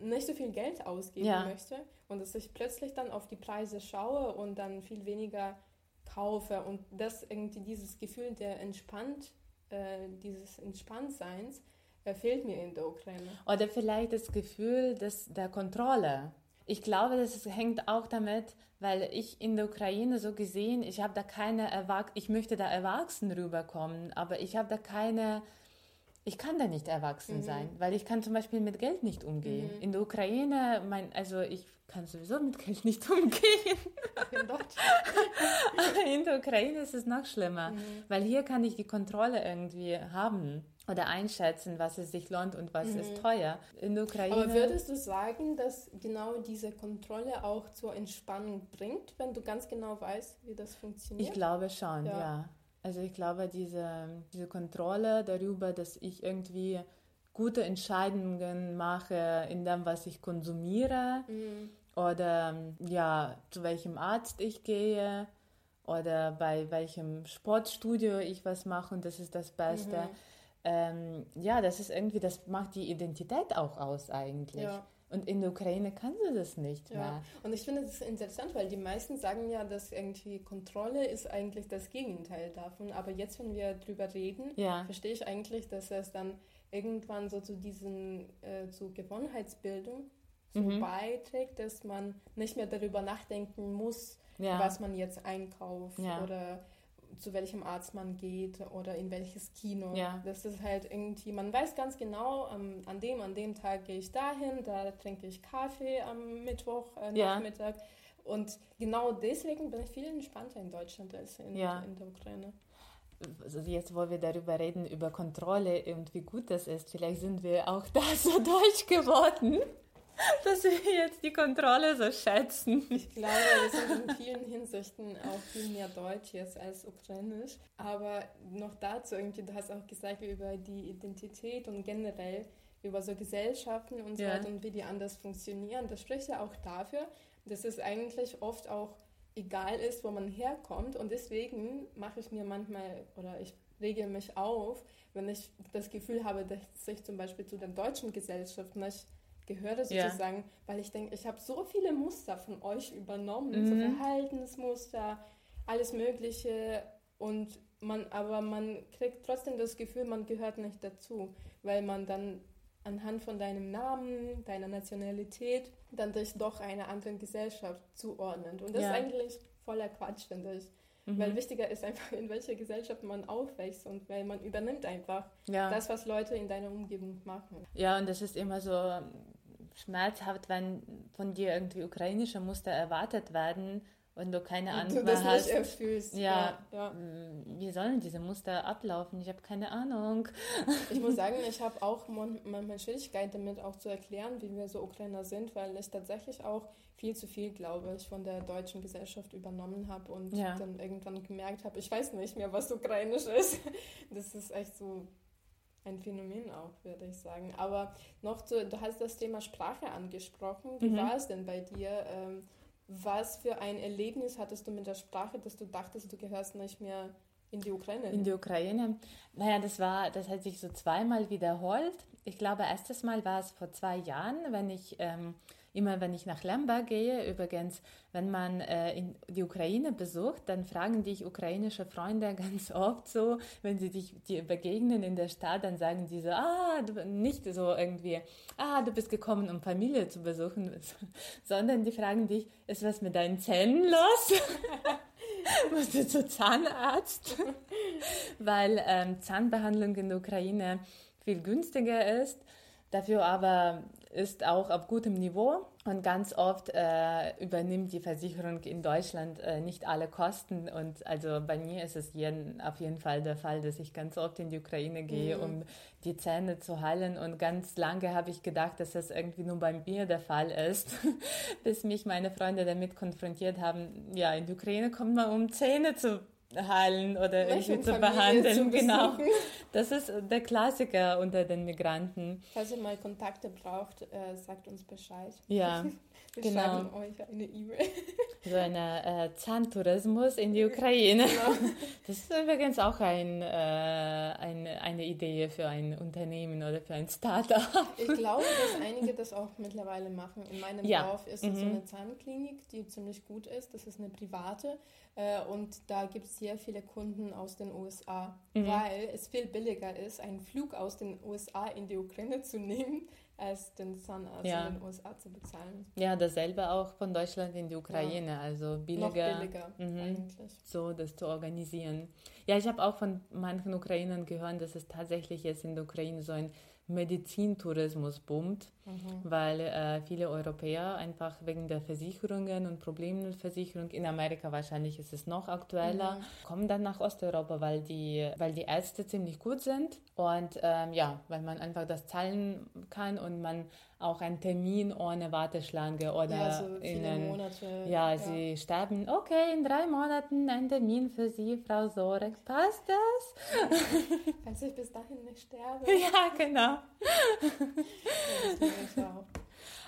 nicht so viel Geld ausgeben ja. möchte und dass ich plötzlich dann auf die Preise schaue und dann viel weniger kaufe und das irgendwie dieses Gefühl der entspannt, äh, dieses Entspanntseins, fehlt mir in der Ukraine. Oder vielleicht das Gefühl des, der Kontrolle. Ich glaube, das hängt auch damit, weil ich in der Ukraine so gesehen, ich habe da keine Erwachsenen, ich möchte da erwachsen rüberkommen, aber ich habe da keine, ich kann da nicht erwachsen mhm. sein, weil ich kann zum Beispiel mit Geld nicht umgehen. Mhm. In der Ukraine, mein, also ich kann sowieso mit Geld nicht [laughs] umgehen. In aber in der Ukraine ist es noch schlimmer, mhm. weil hier kann ich die Kontrolle irgendwie haben oder einschätzen, was es sich lohnt und was mhm. ist teuer. In der Ukraine. Aber würdest du sagen, dass genau diese Kontrolle auch zur Entspannung bringt, wenn du ganz genau weißt, wie das funktioniert? Ich glaube schon, ja. ja. Also ich glaube, diese, diese Kontrolle darüber, dass ich irgendwie gute Entscheidungen mache in dem, was ich konsumiere mhm. oder ja, zu welchem Arzt ich gehe oder bei welchem Sportstudio ich was mache und das ist das Beste. Mhm ähm, ja, das ist irgendwie, das macht die Identität auch aus eigentlich. Ja. Und in der Ukraine kann sie das nicht ja. mehr. Und ich finde das interessant, weil die meisten sagen ja, dass irgendwie Kontrolle ist eigentlich das Gegenteil davon. Aber jetzt, wenn wir drüber reden, ja. verstehe ich eigentlich, dass es dann irgendwann so zu diesen, äh, zu Gewohnheitsbildung so mhm. beiträgt, dass man nicht mehr darüber nachdenken muss, ja. was man jetzt einkauft oder zu welchem Arzt man geht oder in welches Kino. Ja. Das ist halt irgendwie, man weiß ganz genau, ähm, an dem, an dem Tag gehe ich dahin, da trinke ich Kaffee am Mittwoch, äh, ja. Nachmittag. Und genau deswegen bin ich viel entspannter in Deutschland als in, ja. in der Ukraine. Also jetzt, wo wir darüber reden, über Kontrolle und wie gut das ist, vielleicht sind wir auch [laughs] da so deutsch geworden. [laughs] dass wir jetzt die Kontrolle so schätzen. Ich glaube, wir sind in vielen Hinsichten auch viel mehr Deutsch jetzt als Ukrainisch. Aber noch dazu irgendwie, du hast auch gesagt über die Identität und generell über so Gesellschaften und so ja. weiter und wie die anders funktionieren. Das spricht ja auch dafür, dass es eigentlich oft auch egal ist, wo man herkommt. Und deswegen mache ich mir manchmal oder ich rege mich auf, wenn ich das Gefühl habe, dass ich zum Beispiel zu der deutschen Gesellschaft nicht gehöre sozusagen, ja. weil ich denke, ich habe so viele Muster von euch übernommen, mhm. so Verhaltensmuster, alles Mögliche und man, aber man kriegt trotzdem das Gefühl, man gehört nicht dazu, weil man dann anhand von deinem Namen, deiner Nationalität, dann dich doch einer anderen Gesellschaft zuordnet. Und das ja. ist eigentlich voller Quatsch, finde ich. Mhm. Weil wichtiger ist einfach, in welcher Gesellschaft man aufwächst und weil man übernimmt einfach ja. das, was Leute in deiner Umgebung machen. Ja, und das ist immer so, schmerzhaft, wenn von dir irgendwie ukrainische Muster erwartet werden und du keine Ahnung mehr hast. Erfüllst. Ja, ja, mm, wie sollen diese Muster ablaufen? Ich habe keine Ahnung. [laughs] Ich muss sagen, ich habe auch manchmal Schwierigkeiten damit auch zu erklären, wie wir so Ukrainer sind, weil ich tatsächlich auch viel zu viel, glaube ich, von der deutschen Gesellschaft übernommen habe und ja. dann irgendwann gemerkt habe, ich weiß nicht mehr, was ukrainisch ist. Das ist echt so ein Phänomen auch, würde ich sagen. Aber noch zu, du hast das Thema Sprache angesprochen. Wie mhm. war es denn bei dir? Ähm, was für ein Erlebnis hattest du mit der Sprache, dass du dachtest, du gehörst nicht mehr in die Ukraine? In die Ukraine? Naja, das war, das hat sich so zweimal wiederholt. Ich glaube, erstes Mal war es vor zwei Jahren, wenn ich ähm, immer wenn ich nach Lemberg gehe, übrigens, wenn man äh, in die Ukraine besucht, dann fragen dich ukrainische Freunde [laughs] ganz oft so, wenn sie dich dir begegnen in der Stadt, dann sagen die so, ah, du, nicht so irgendwie, ah, du bist gekommen, um Familie zu besuchen, [laughs] sondern die fragen dich, ist was mit deinen Zähnen los? [laughs] Musst du zu Zahnarzt? Weil ähm, Zahnbehandlung in der Ukraine viel günstiger ist Dafür aber ist auch auf gutem Niveau und ganz oft äh, übernimmt die Versicherung in Deutschland äh, nicht alle Kosten. Und also bei mir ist es jeden, auf jeden Fall der Fall, dass ich ganz oft in die Ukraine gehe, mhm. um die Zähne zu heilen. Und ganz lange habe ich gedacht, dass das irgendwie nur bei mir der Fall ist, [laughs] bis mich meine Freunde damit konfrontiert haben. Ja, in die Ukraine kommt man, um Zähne zu heilen oder irgendwie zu behandeln. Zu genau. [laughs] Das ist der Klassiker unter den Migranten. Falls ihr mal Kontakte braucht, äh, sagt uns Bescheid. Ja. [laughs] Wir genau. schreiben euch eine E-Mail. So eine äh, Zahntourismus in die Ukraine. Genau. [laughs] Das ist übrigens auch ein, äh, eine, eine Idee für ein Unternehmen oder für ein Startup. Ich glaube, dass einige das auch mittlerweile machen. In meinem ja. Dorf ist mhm. so eine Zahnklinik, die ziemlich gut ist. Das ist eine private. Äh, und da gibt es sehr viele Kunden aus den USA, mhm. weil es viel billiger ist, einen Flug aus den USA in die Ukraine zu nehmen, als den Zahnarzt ja. in den USA zu bezahlen. Ja, dasselbe auch von Deutschland in die Ukraine, ja. also billiger, Noch billiger mhm, eigentlich. so das zu organisieren. Ja, ich habe auch von manchen Ukrainern gehört, dass es tatsächlich jetzt in der Ukraine so ein Medizintourismus boomt, mhm. weil äh, viele Europäer einfach wegen der Versicherungen und Problemen mit Versicherung, in Amerika wahrscheinlich ist es noch aktueller, mhm. kommen dann nach Osteuropa, weil die, weil die Ärzte ziemlich gut sind und ähm, ja, weil man einfach das zahlen kann und man auch einen Termin ohne Warteschlange oder ja, so in Monate. Ja, ja, sie sterben. Okay, in drei Monaten ein Termin für Sie, Frau Sorek. Passt das? Falls ich bis dahin nicht sterbe. [laughs] Ja, genau. ja,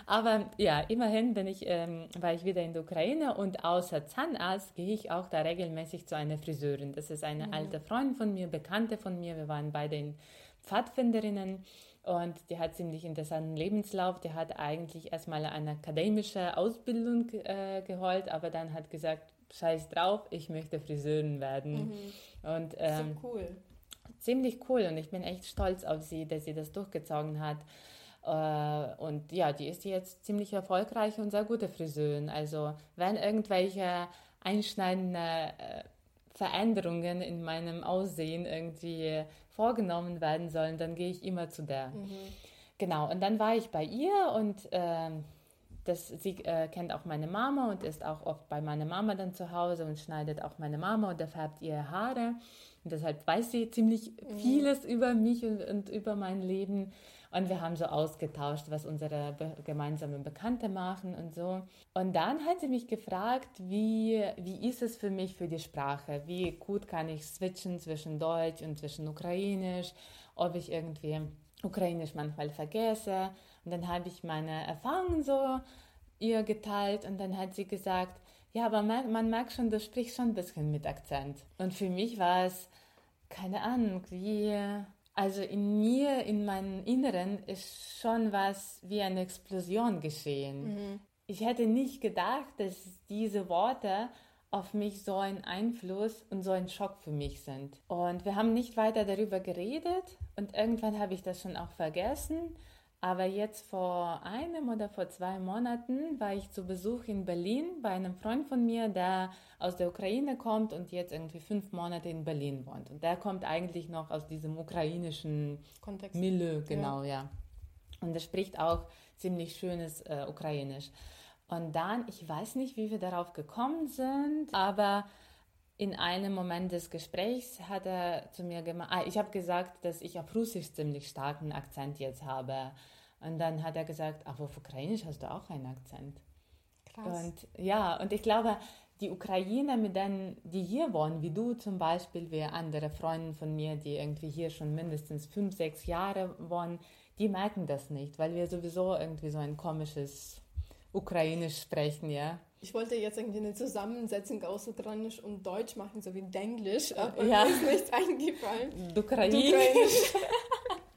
Aber ja, immerhin bin ich, ähm, war ich wieder in der Ukraine und außer Zahnarzt gehe ich auch da regelmäßig zu einer Friseurin. Das ist eine mhm. alte Freundin von mir, Bekannte von mir. Wir waren beide in Pfadfinderinnen und die hat ziemlich interessanten Lebenslauf. Die hat eigentlich erstmal eine akademische Ausbildung äh, geholt, aber dann hat gesagt, scheiß drauf, ich möchte Friseurin werden. Mhm. Und, ähm, so cool. Ziemlich cool und ich bin echt stolz auf sie, dass sie das durchgezogen hat. Äh, und ja, die ist jetzt ziemlich erfolgreich und sehr gute Friseurin. Also wenn irgendwelche einschneidende äh, Veränderungen in meinem Aussehen irgendwie vorgenommen werden sollen, dann gehe ich immer zu der. Mhm. Genau, und dann war ich bei ihr und äh, das, sie äh, kennt auch meine Mama und ist auch oft bei meiner Mama dann zu Hause und schneidet auch meine Mama und färbt ihre Haare. Und deshalb weiß sie ziemlich mhm. vieles über mich und, und über mein Leben. Und wir haben so ausgetauscht, was unsere be gemeinsamen Bekannte machen und so. Und dann hat sie mich gefragt, wie, wie ist es für mich für die Sprache? Wie gut kann ich switchen zwischen Deutsch und zwischen Ukrainisch? Ob ich irgendwie Ukrainisch manchmal vergesse? Und dann habe ich meine Erfahrungen so ihr geteilt und dann hat sie gesagt, ja, aber man, man merkt schon, du sprichst schon ein bisschen mit Akzent. Und für mich war es, keine Ahnung, wie also in mir, in meinem Inneren ist schon was wie eine Explosion geschehen. Mhm. Ich hätte nicht gedacht, dass diese Worte auf mich so einen Einfluss und so ein Schock für mich sind. Und wir haben nicht weiter darüber geredet und irgendwann habe ich das schon auch vergessen. Aber jetzt vor einem oder vor zwei Monaten war ich zu Besuch in Berlin bei einem Freund von mir, der aus der Ukraine kommt und jetzt irgendwie fünf Monate in Berlin wohnt. Und der kommt eigentlich noch aus diesem ukrainischen Kontext. Milieu, genau, ja. ja. Und er spricht auch ziemlich schönes äh, Ukrainisch. Und dann, ich weiß nicht, wie wir darauf gekommen sind, aber in einem Moment des Gesprächs hat er zu mir gemacht, ah, ich habe gesagt, dass ich auf Russisch ziemlich starken Akzent jetzt habe. Und dann hat er gesagt, ach, auf Ukrainisch hast du auch einen Akzent. Krass. Und ja, und ich glaube, die Ukrainer, mit denen, die hier wohnen, wie du zum Beispiel, wie andere Freunde von mir, die irgendwie hier schon mindestens fünf, sechs Jahre wohnen, die merken das nicht, weil wir sowieso irgendwie so ein komisches Ukrainisch sprechen, ja. Ich wollte jetzt irgendwie eine Zusammensetzung aus Ukrainisch und Deutsch machen, so wie Denglisch, aber ja. mir ist nichts eingefallen. Ukrainisch. [laughs]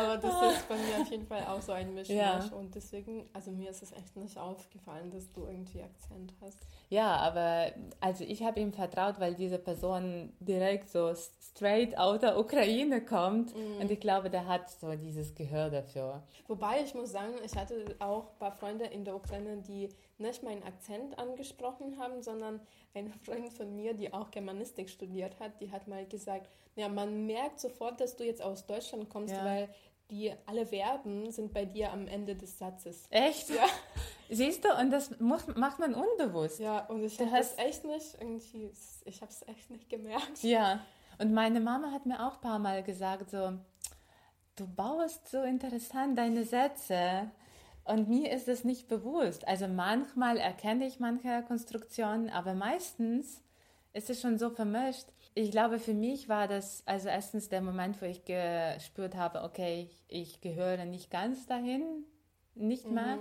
aber das ist bei mir auf jeden Fall auch so ein Mischmasch. Ja. Und deswegen, also mir ist es echt nicht aufgefallen, dass du irgendwie Akzent hast. Ja, aber also ich habe ihm vertraut, weil diese Person direkt so straight out der Ukraine kommt. Mhm. Und ich glaube, der hat so dieses Gehör dafür. Wobei ich muss sagen, ich hatte auch ein paar Freunde in der Ukraine, die nicht meinen Akzent angesprochen haben, sondern eine Freundin von mir, die auch Germanistik studiert hat, die hat mal gesagt, ja, man merkt sofort, dass du jetzt aus Deutschland kommst, ja. weil die alle Verben sind bei dir am Ende des Satzes. Echt? Ja. Siehst du, und das macht, macht man unbewusst. Ja, und ich habe hast- echt nicht irgendwie, ich habe es echt nicht gemerkt. Ja, und meine Mama hat mir auch ein paar Mal gesagt, so, du baust so interessant deine Sätze. Und mir ist es nicht bewusst. Also manchmal erkenne ich manche Konstruktionen, aber meistens ist es schon so vermischt. Ich glaube, für mich war das also erstens der Moment, wo ich gespürt habe, okay, ich, gehöre nicht ganz dahin, nicht mehr.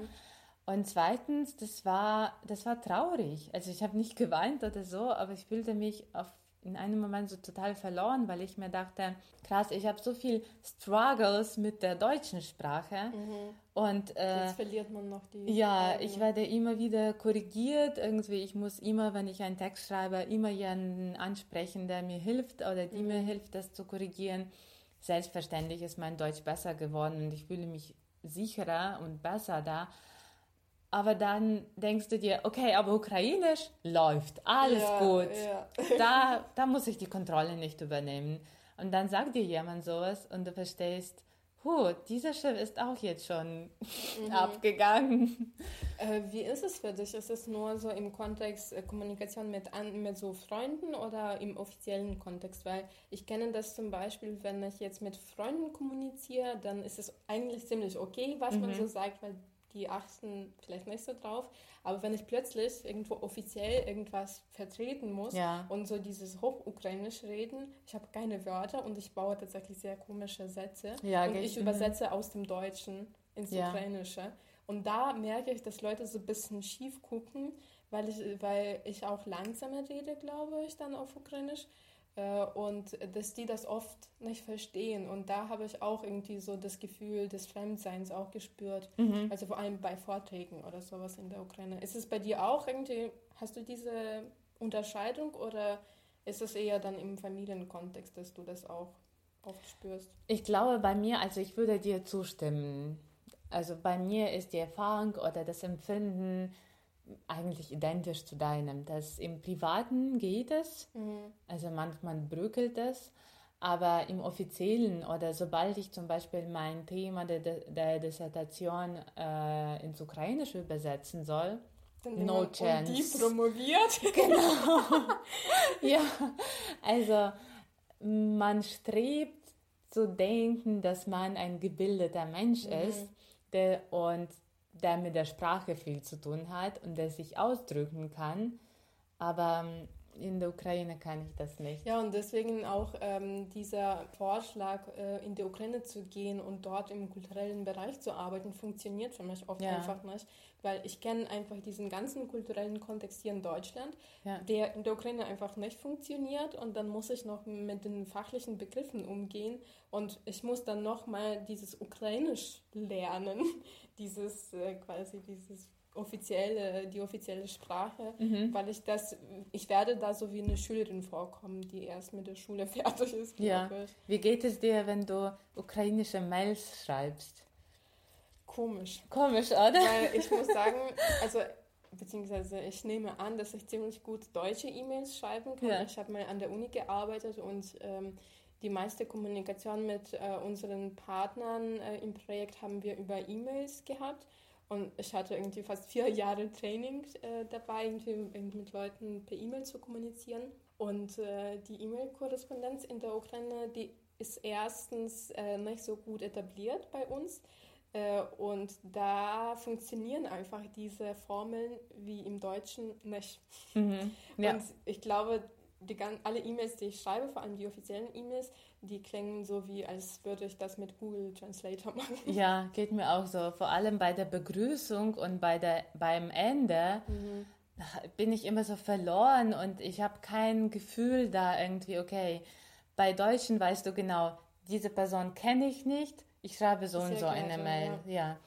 Und zweitens, das war, das war traurig. Also ich habe nicht [laughs] geweint oder so, aber ich fühlte mich auf, in einem Moment so total verloren, weil ich mir dachte, krass, ich habe so viel Struggles mit der deutschen Sprache. Und äh, Jetzt verliert man noch die. ja, eigene. ich werde immer wieder korrigiert. Irgendwie, ich muss immer, wenn ich einen Text schreibe, immer jemanden ansprechen, der mir hilft oder die mir hilft, das zu korrigieren. Selbstverständlich ist mein Deutsch besser geworden und ich fühle mich sicherer und besser da. Aber dann denkst du dir, okay, aber Ukrainisch läuft, alles ja, gut. Ja. Da, da muss ich die Kontrolle nicht übernehmen. Und dann sagt dir jemand sowas und du verstehst, huh, dieser Schiff ist auch jetzt schon [laughs] abgegangen. Äh, wie ist es für dich? Ist es nur so im Kontext äh, Kommunikation mit, an, mit so Freunden oder im offiziellen Kontext? Weil ich kenne das zum Beispiel, wenn ich jetzt mit Freunden kommuniziere, dann ist es eigentlich ziemlich okay, was man so sagt, weil die achten vielleicht nicht so drauf. Aber wenn ich plötzlich irgendwo offiziell irgendwas vertreten muss Ja. und so dieses Hochukrainisch reden, ich habe keine Wörter und ich baue tatsächlich sehr komische Sätze. Ja, und ich mhm. übersetze aus dem Deutschen ins Ja. Ukrainische. Und da merke ich, dass Leute so ein bisschen schief gucken, weil ich, weil ich auch langsamer rede, glaube ich, dann auf Ukrainisch. Äh, Und dass die das oft nicht verstehen. Und da habe ich auch irgendwie so das Gefühl des Fremdseins auch gespürt. Mhm. Also vor allem bei Vorträgen oder sowas in der Ukraine. Ist es bei dir auch irgendwie, hast du diese Unterscheidung oder ist es eher dann im Familienkontext, dass du das auch oft spürst? Ich glaube bei mir, also ich würde dir zustimmen. Also bei mir ist die Erfahrung oder das Empfinden eigentlich identisch zu deinem. Das im Privaten geht es, also manchmal bröckelt es, aber im Offiziellen oder sobald ich zum Beispiel mein Thema der, der Dissertation äh, ins Ukrainische übersetzen soll, Dann No man, Und chance. die promoviert. [laughs] [laughs] Ja, also man strebt zu denken, dass man ein gebildeter Mensch ist der, und der mit der Sprache viel zu tun hat und der sich ausdrücken kann. Aber ähm, in der Ukraine kann ich das nicht. Ja, und deswegen auch ähm, dieser Vorschlag, äh, in die Ukraine zu gehen und dort im kulturellen Bereich zu arbeiten, funktioniert für mich oft Ja. einfach nicht, weil ich kenne einfach diesen ganzen kulturellen Kontext hier in Deutschland, Ja. der in der Ukraine einfach nicht funktioniert und dann muss ich noch mit den fachlichen Begriffen umgehen und ich muss dann noch mal dieses Ukrainisch lernen, dieses äh, quasi dieses offizielle, die offizielle Sprache, Mhm. weil ich das, ich werde da so wie eine Schülerin vorkommen, die erst mit der Schule [laughs] fertig ist, Ja. Wie geht es dir, wenn du ukrainische Mails schreibst? Komisch. Komisch, oder? Weil ich [laughs] muss sagen, also beziehungsweise ich nehme an, dass ich ziemlich gut deutsche E-Mails schreiben kann. Ja. Ich habe mal an der Uni gearbeitet und ähm, die meiste Kommunikation mit äh, unseren Partnern äh, im Projekt haben wir über E-Mails gehabt. Und ich hatte irgendwie fast vier [laughs] Jahre Training äh, dabei, irgendwie, irgendwie mit Leuten per E-Mail zu kommunizieren. Und äh, die E-Mail-Korrespondenz in der Ukraine, die ist erstens äh, nicht so gut etabliert bei uns. Äh, und da funktionieren einfach diese Formeln wie im Deutschen nicht. Mhm. Ja. Und ich glaube, die, gan- alle E-Mails, die ich schreibe, vor allem die offiziellen E-Mails, die klingen so wie, als würde ich das mit Google Translator [laughs] machen. Ja, geht mir auch so. Vor allem bei der Begrüßung und bei der, beim Ende bin ich immer so verloren und ich habe kein Gefühl da irgendwie, okay, bei Deutschen weißt du genau, diese Person kenne ich nicht, ich schreibe so und ja so eine Mail. Ja.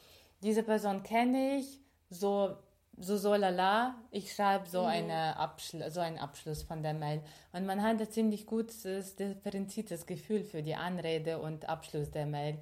Diese Person kenne ich, so, so so lala, ich schreibe so, eine Abschl so einen Abschluss von der Mail. Und man hat ein ziemlich gutes, differenziertes Gefühl für die Anrede und Abschluss der Mail.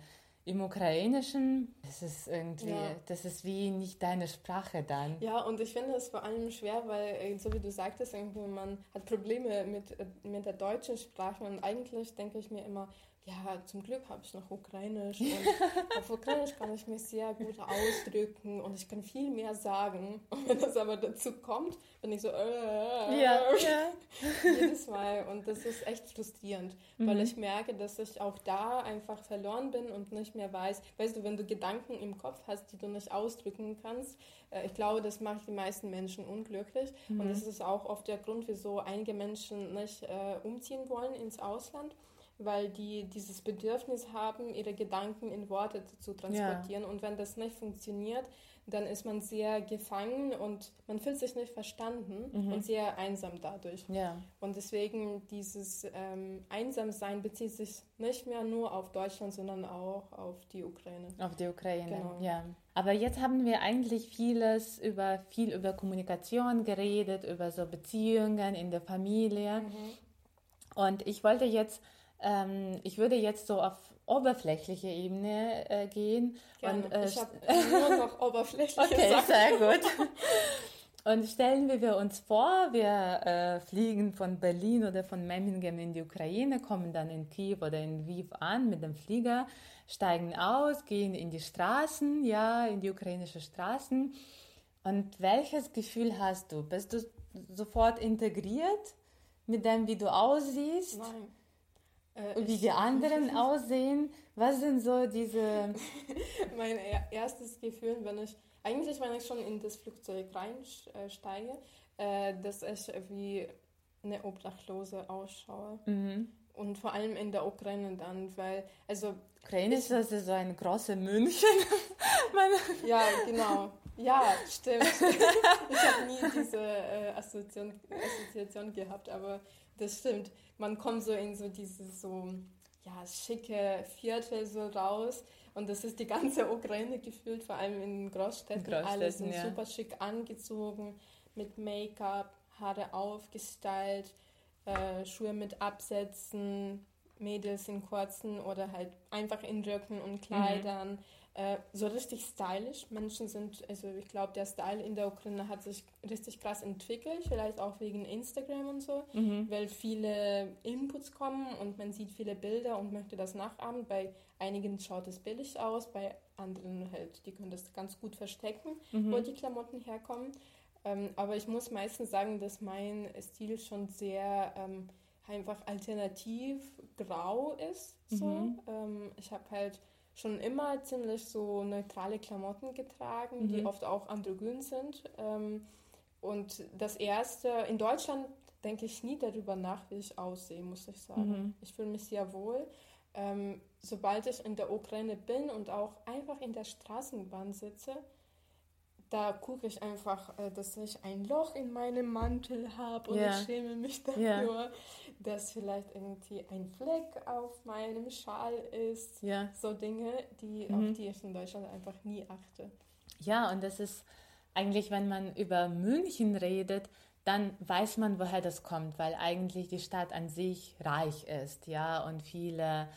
Im Ukrainischen, das ist irgendwie, Ja. das ist wie nicht deine Sprache dann. Ja, und ich finde es vor allem schwer, weil, äh, so wie du sagtest, irgendwie man hat Probleme mit, äh, mit der deutschen Sprache und eigentlich denke ich mir immer, ja, zum Glück habe ich noch Ukrainisch und [laughs] auf Ukrainisch kann ich mich sehr gut ausdrücken und ich kann viel mehr sagen. Und wenn das aber dazu kommt, bin ich so äh, ja, ja. [laughs] jedes Mal und das ist echt frustrierend, mhm. weil ich merke, dass ich auch da einfach verloren bin und nicht mehr weiß. Weißt du, wenn du Gedanken im Kopf hast, die du nicht ausdrücken kannst, äh, ich glaube, das macht die meisten Menschen unglücklich mhm. und das ist auch oft der Grund, wieso einige Menschen nicht äh, umziehen wollen ins Ausland weil die dieses Bedürfnis haben, ihre Gedanken in Worte zu transportieren. Ja. Und wenn das nicht funktioniert, dann ist man sehr gefangen und man fühlt sich nicht verstanden mhm. und sehr einsam dadurch. Ja. Und deswegen dieses ähm, Einsamsein bezieht sich nicht mehr nur auf Deutschland, sondern auch auf die Ukraine. Auf die Ukraine, genau. ja. Aber jetzt haben wir eigentlich vieles über viel über Kommunikation geredet, über so Beziehungen in der Familie. Mhm. Und ich wollte jetzt ähm, ich würde jetzt so auf oberflächliche Ebene äh, gehen. Gerne. Und, äh, ich habe nur noch oberflächliche [laughs] Okay, Sachen. sehr gut. [laughs] Und stellen wir uns vor, wir äh, fliegen von Berlin oder von Memmingen in die Ukraine, kommen dann in Kiew oder in Lviv an mit dem Flieger, steigen aus, gehen in die Straßen, ja, in die ukrainischen Straßen. Und welches Gefühl hast du? Bist du sofort integriert mit dem, wie du aussiehst? Nein. Äh, wie die [laughs] anderen aussehen. Was sind so diese... [laughs] mein erstes Gefühl, wenn ich, eigentlich wenn ich schon in das Flugzeug reinsteige, äh, dass ich wie eine Obdachlose ausschaue. Mhm. Und vor allem in der Ukraine dann, weil, also... Ukraine ist das so ein großes München. [laughs] ja, genau. Ja, stimmt. ich habe nie diese äh, Assoziation, Assoziation gehabt, aber das stimmt. Man kommt so in so dieses so ja, schicke Viertel so raus. Und das ist die ganze Ukraine gefühlt, vor allem in Großstädten. Großstädten Alle sind ja. super schick angezogen, mit Make-up, Haare aufgestylt, äh, Schuhe mit Absätzen, Mädels in kurzen oder halt einfach in Röcken und Kleidern. Mhm. Äh, so richtig stylisch. Menschen sind, also ich glaube, der Style in der Ukraine hat sich richtig krass entwickelt, vielleicht auch wegen Instagram und so, mhm. weil viele Inputs kommen und man sieht viele Bilder und möchte das nachahmen. Bei einigen schaut es billig aus, bei anderen halt, die können das ganz gut verstecken, mhm. wo die Klamotten herkommen. Ähm, aber ich muss meistens sagen, dass mein Stil schon sehr ähm, einfach alternativ grau ist. So. Mhm. Ähm, ich habe halt schon immer ziemlich so neutrale Klamotten getragen, mhm. die oft auch androgyn sind. Ähm, und das erste, in Deutschland denke ich nie darüber nach, wie ich aussehe, muss ich sagen. Mhm. Ich fühle mich sehr wohl. Ähm, sobald ich in der Ukraine bin und auch einfach in der Straßenbahn sitze, da gucke ich einfach, äh, dass ich ein Loch in meinem Mantel habe und yeah. ich schäme mich dafür, yeah. Dass vielleicht irgendwie ein Fleck auf meinem Schal ist. Yeah. So Dinge, die, mhm. auf die ich in Deutschland einfach nie achte. Ja, und das ist eigentlich, wenn man über München redet, dann weiß man, woher das kommt, weil eigentlich die Stadt an sich reich ist, ja, und viele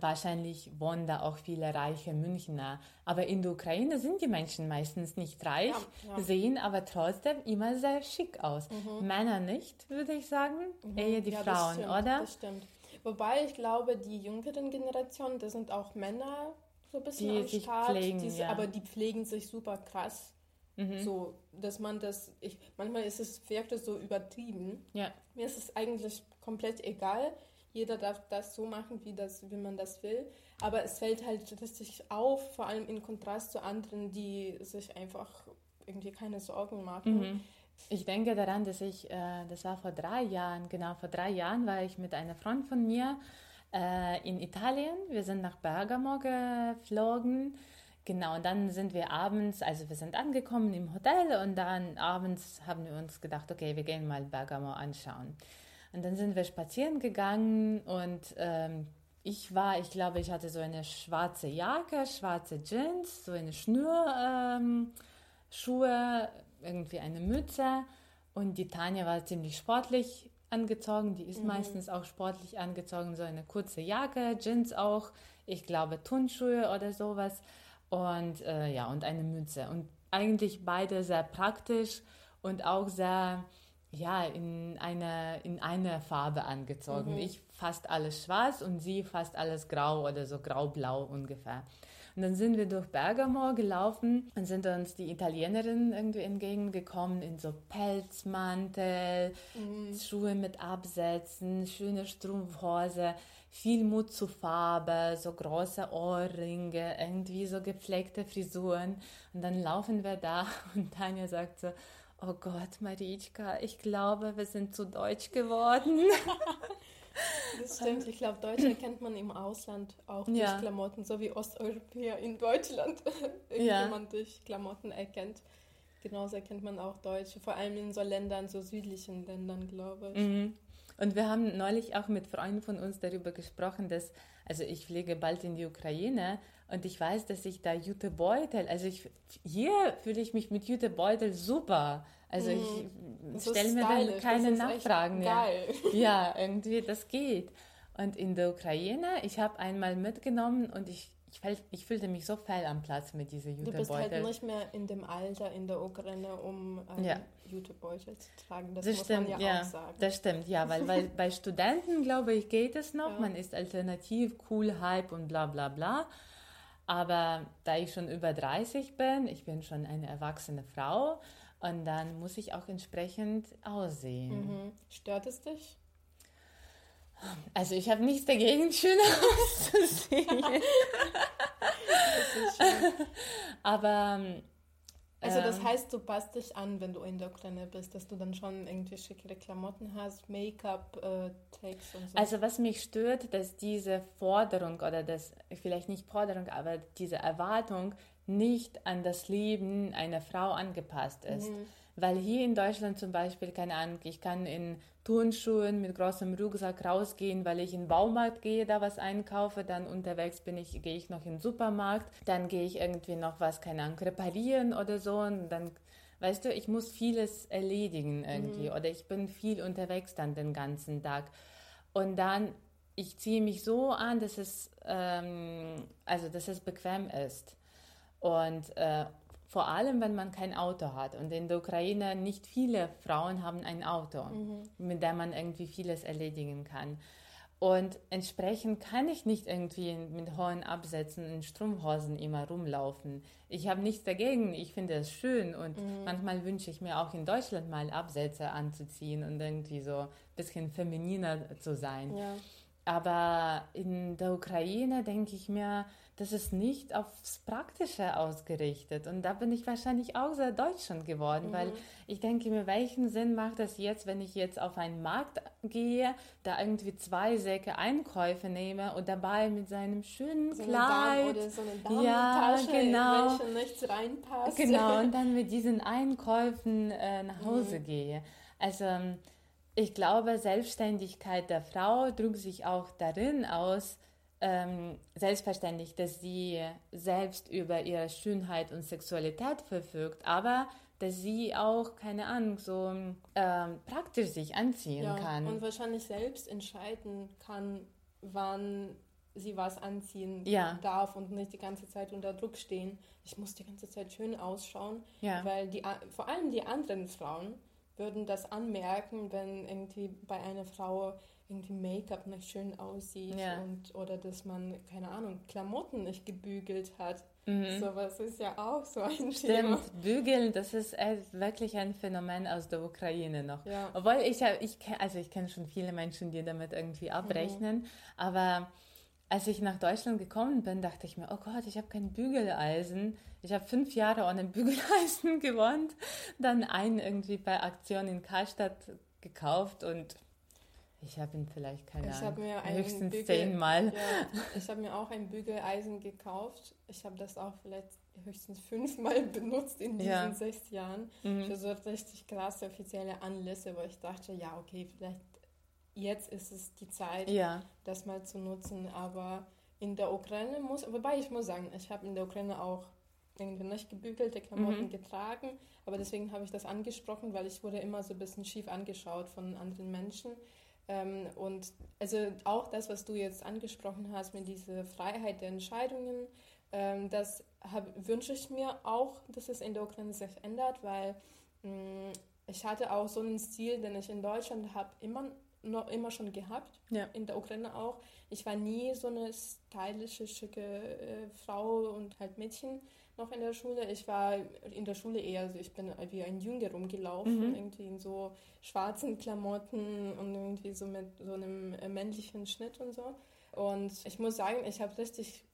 wahrscheinlich wohnen da auch viele reiche Münchner. Aber in der Ukraine sind die Menschen meistens nicht reich, ja, ja. sehen aber trotzdem immer sehr schick aus. Mhm. Männer nicht, würde ich sagen, mhm. eher die ja, Frauen, stimmt, oder? Das stimmt. Wobei ich glaube, die jüngeren Generationen, das sind auch Männer so ein bisschen die am sich Start, pflegen, die, aber die pflegen sich super krass. Mhm. So, dass man das, ich, manchmal ist es, wirkt es so übertrieben. Ja. Mir ist es eigentlich komplett egal jeder darf das so machen, wie, das, wie man das will. Aber es fällt halt richtig auf, vor allem in Kontrast zu anderen, die sich einfach irgendwie keine Sorgen machen. Mhm. Ich denke daran, dass ich, äh, das war vor drei Jahren, genau vor drei Jahren war ich mit einer Freund von mir äh, in Italien. Wir sind nach Bergamo geflogen. Genau, und dann sind wir abends, also wir sind angekommen im Hotel und dann abends haben wir uns gedacht, okay, wir gehen mal Bergamo anschauen. Und dann sind wir spazieren gegangen und ähm, ich war, ich glaube, ich hatte so eine schwarze Jacke, schwarze Jeans, so eine Schnürschuhe, ähm, irgendwie eine Mütze. Und die Tanja war ziemlich sportlich angezogen, die ist mhm. meistens auch sportlich angezogen, so eine kurze Jacke, Jeans auch, ich glaube Turnschuhe oder sowas. Und äh, ja, und eine Mütze. Und eigentlich beide sehr praktisch und auch sehr ja, in einer in eine Farbe angezogen. Mhm. Ich fast alles schwarz und sie fast alles grau oder so grau-blau ungefähr. Und dann sind wir durch Bergamo gelaufen und sind uns die Italienerinnen irgendwie entgegengekommen in so Pelzmantel, Mhm. Schuhe mit Absätzen, schöne Strumpfhose, viel Mut zur Farbe, so große Ohrringe, irgendwie so gepflegte Frisuren. Und dann laufen wir da [laughs] und Tanja sagt so, oh Gott, Marichka, ich glaube, wir sind zu deutsch geworden. [laughs] Das stimmt. Ich glaube, Deutsche erkennt man im Ausland auch durch Ja. Klamotten, so wie Osteuropäer in Deutschland [laughs] Ja. irgendjemand durch Klamotten erkennt. Genauso erkennt man auch Deutsche, vor allem in so Ländern, so südlichen Ländern, glaube ich. Mhm. Und wir haben neulich auch mit Freunden von uns darüber gesprochen, dass, also ich fliege bald in die Ukraine und ich weiß, dass ich da Jutebeutel, also ich, hier fühle ich mich mit Jutebeutel super. Also Das ich ist stelle mir dann keine Nachfragen mehr. Geil. Ja, irgendwie, das geht. Und in der Ukraine, ich habe einmal mitgenommen und ich, ich, ich fühlte mich so fehl am Platz mit diesen Du bist halt Jutebeutel. nicht mehr in dem Alter in der Ukraine, um einen Ja. Jutebeutel zu tragen. Das, Das muss stimmt, man ja, ja. auch sagen. Das stimmt, ja, weil, weil bei Studenten, glaube ich, geht es noch. [laughs] Ja. Man ist alternativ, cool, Hype und bla bla bla. Aber da ich schon über 30 bin, ich bin schon eine erwachsene Frau und dann muss ich auch entsprechend aussehen. Mhm. Stört es dich? Also ich habe nichts dagegen, schön [laughs] auszusehen. [laughs] Aber Also das ähm, heißt, du passt dich an, wenn du in der Ukraine bist, dass du dann schon irgendwie schickere Klamotten hast, Make-up, äh, Takes und so. Also was mich stört, dass diese Forderung oder das, vielleicht nicht Forderung, aber diese Erwartung nicht an das Leben einer Frau angepasst ist. Mhm. Weil hier in Deutschland zum Beispiel, keine Ahnung, ich kann in Turnschuhen mit großem Rucksack rausgehen, weil ich in den Baumarkt gehe, da was einkaufe, dann unterwegs bin ich, gehe ich noch in den Supermarkt, dann gehe ich irgendwie noch was, keine Ahnung, reparieren oder so und dann, weißt du, ich muss vieles erledigen irgendwie oder ich bin viel unterwegs dann den ganzen Tag und dann, ich ziehe mich so an, dass es, ähm, also dass es bequem ist. Und äh, vor allem, wenn man kein Auto hat. Und in der Ukraine nicht viele Frauen haben ein Auto, mit dem man irgendwie vieles erledigen kann. Und entsprechend kann ich nicht irgendwie mit hohen Absätzen in Strumpfhosen immer rumlaufen. Ich habe nichts dagegen, ich finde es schön und manchmal wünsche ich mir auch in Deutschland mal Absätze anzuziehen und irgendwie so ein bisschen femininer zu sein. ja. Aber in der Ukraine denke ich mir, das ist nicht aufs Praktische ausgerichtet. Und da bin ich wahrscheinlich auch sehr deutsch schon geworden, weil ich denke mir, welchen Sinn macht das jetzt, wenn ich jetzt auf einen Markt gehe, da irgendwie zwei Säcke Einkäufe nehme und dabei mit seinem schönen So Kleid. oder so eine Ja, Damentasche, genau. in welche nichts reinpasst. Genau, und [laughs] dann mit diesen Einkäufen äh, nach Hause gehe. Also ähm, ich glaube, Selbstständigkeit der Frau drückt sich auch darin aus, ähm, selbstverständlich, dass sie selbst über ihre Schönheit und Sexualität verfügt, aber dass sie auch, keine Ahnung, so ähm, praktisch sich anziehen ja, kann. Und wahrscheinlich selbst entscheiden kann, wann sie was anziehen Ja. darf und nicht die ganze Zeit unter Druck stehen. Ich muss die ganze Zeit schön ausschauen, Ja. weil die, vor allem die anderen Frauen würden das anmerken, wenn irgendwie bei einer Frau irgendwie Make-up nicht schön aussieht Ja. und oder dass man keine Ahnung Klamotten nicht gebügelt hat. Mhm. Sowas ist ja auch so ein Thema. Stimmt, Bügeln, das ist wirklich ein Phänomen aus der Ukraine noch. Ja. Obwohl ich, ja- ich also ich kenne schon viele Menschen, die damit irgendwie abrechnen, aber als ich nach Deutschland gekommen bin, dachte ich mir, oh Gott, ich habe kein Bügeleisen. Ich habe fünf Jahre ohne [laughs] Bügeleisen gewohnt, dann einen irgendwie bei Aktion in Karstadt gekauft und ich habe ihn vielleicht, keine Ich Ahnung, mir höchstens Bügel- zehnmal. Ja, ich habe mir auch ein Bügeleisen gekauft. Ich habe das auch vielleicht höchstens fünfmal [laughs] benutzt in diesen Ja. sechs Jahren Mhm. für so richtig krasse offizielle Anlässe, wo ich dachte, ja, okay, vielleicht jetzt ist es die Zeit, Ja, das mal zu nutzen. Aber in der Ukraine muss, wobei ich muss sagen, ich habe in der Ukraine auch irgendwie nicht gebügelte Klamotten Mhm. getragen, aber deswegen habe ich das angesprochen, weil ich wurde immer so ein bisschen schief angeschaut von anderen Menschen. Ähm, und also auch das, was du jetzt angesprochen hast mit dieser Freiheit der Entscheidungen, ähm, das hab, wünsche ich mir auch, dass es in der Ukraine sich ändert, weil mh, ich hatte auch so einen Stil, den ich in Deutschland habe immer noch immer schon gehabt, Ja. in der Ukraine auch. Ich war nie so eine stylische, schicke äh, Frau und halt Mädchen noch in der Schule. Ich war in der Schule eher, also ich bin wie ein Junge rumgelaufen, Mhm. irgendwie in so schwarzen Klamotten und irgendwie so mit so einem äh, männlichen Schnitt und so. Und ich muss sagen, ich habe richtig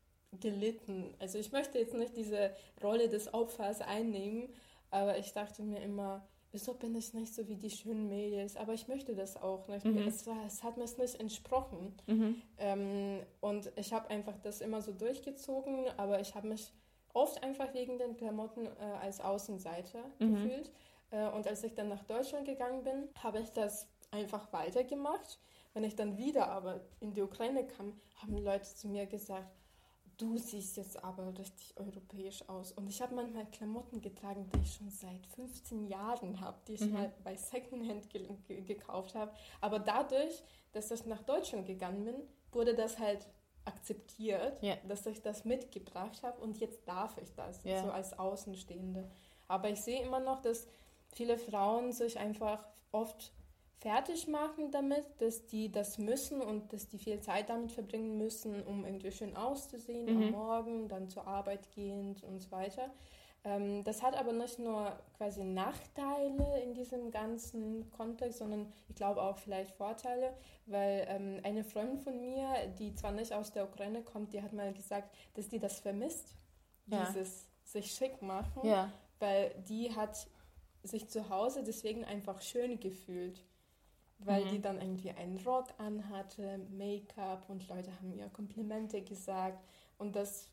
gelitten. Also ich möchte jetzt nicht diese Rolle des Opfers einnehmen, aber ich dachte mir immer, wieso bin ich nicht so wie die schönen Mädels? Aber ich möchte das auch nicht. Mhm. Es, war, es hat mir nicht entsprochen. Mhm. Ähm, und ich habe einfach das immer so durchgezogen, aber ich habe mich oft einfach wegen den Klamotten äh, als Außenseiter Mhm. gefühlt. Äh, und als ich dann nach Deutschland gegangen bin, habe ich das einfach weitergemacht. Wenn ich dann wieder aber in die Ukraine kam, haben Leute zu mir gesagt, du siehst jetzt aber richtig europäisch aus. Und ich habe manchmal Klamotten getragen, die ich schon seit 15 Jahren habe, die ich Mhm. mal bei Secondhand ge ge gekauft habe. Aber dadurch, dass ich nach Deutschland gegangen bin, wurde das halt akzeptiert, Ja. dass ich das mitgebracht habe und jetzt darf ich das, Ja. so als Außenstehende. Aber ich sehe immer noch, dass viele Frauen sich einfach oft fertig machen damit, dass die das müssen und dass die viel Zeit damit verbringen müssen, um irgendwie schön auszusehen Mhm. am Morgen, dann zur Arbeit gehend und so weiter. Ähm, das hat aber nicht nur quasi Nachteile in diesem ganzen Kontext, sondern ich glaube auch vielleicht Vorteile, weil ähm, eine Freundin von mir, die zwar nicht aus der Ukraine kommt, die hat mal gesagt, dass die das vermisst, Ja. dieses sich schick machen, Ja. weil die hat sich zu Hause deswegen einfach schön gefühlt, weil Mhm. die dann irgendwie einen Rock anhatte, Make-up und Leute haben ihr Komplimente gesagt und das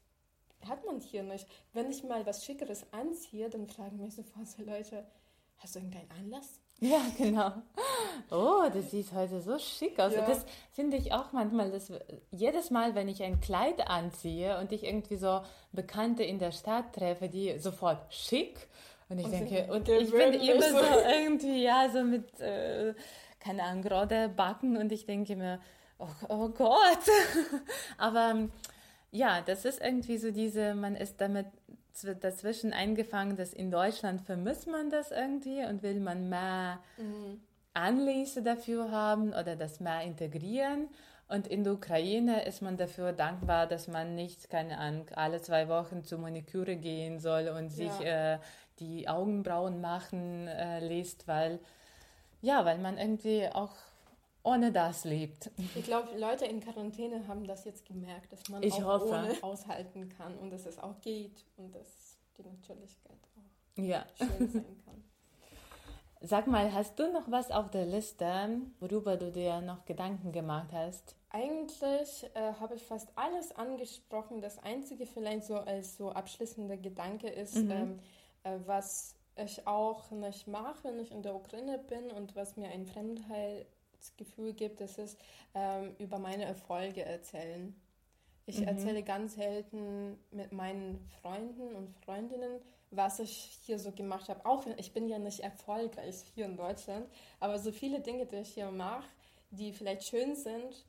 hat man hier nicht. Wenn ich mal was Schickeres anziehe, dann fragen mich sofort so Leute, hast du irgendeinen Anlass? Ja, genau. Oh, das sieht heute so schick aus. Ja. Das finde ich auch manchmal, dass jedes Mal, wenn ich ein Kleid anziehe und ich irgendwie so Bekannte in der Stadt treffe, die sofort schick und ich Und denke, und ich bin immer so irgendwie, ja, so mit, äh, keine Ahnung, gerade Backen und ich denke mir, oh, oh Gott. [laughs] Aber ähm, ja, das ist irgendwie so diese, man ist damit zw- dazwischen eingefangen, dass in Deutschland vermisst man das irgendwie und will man mehr Anlässe dafür haben oder das mehr integrieren. Und in der Ukraine ist man dafür dankbar, dass man nicht, keine Ahnung, alle zwei Wochen zur Maniküre gehen soll und sich äh, die Augenbrauen machen äh, lässt, weil, ja, weil man irgendwie auch ohne das lebt. Ich glaube, Leute in Quarantäne haben das jetzt gemerkt, dass man Ich auch hoffe. ohne aushalten kann und dass es auch geht und dass die Natürlichkeit auch Ja. schön sein kann. [laughs] Sag mal, hast du noch was auf der Liste, worüber du dir noch Gedanken gemacht hast? Eigentlich äh, habe ich fast alles angesprochen. Das Einzige vielleicht so als so abschließender Gedanke ist, Mhm. ähm, äh, was ich auch nicht mache, wenn ich in der Ukraine bin und was mir ein Fremdheitsgefühl gibt, das ist ähm, über meine Erfolge erzählen. Ich Mhm. erzähle ganz selten mit meinen Freunden und Freundinnen, was ich hier so gemacht habe. Auch wenn ich bin ja nicht erfolgreich hier in Deutschland, aber so viele Dinge, die ich hier mache, die vielleicht schön sind,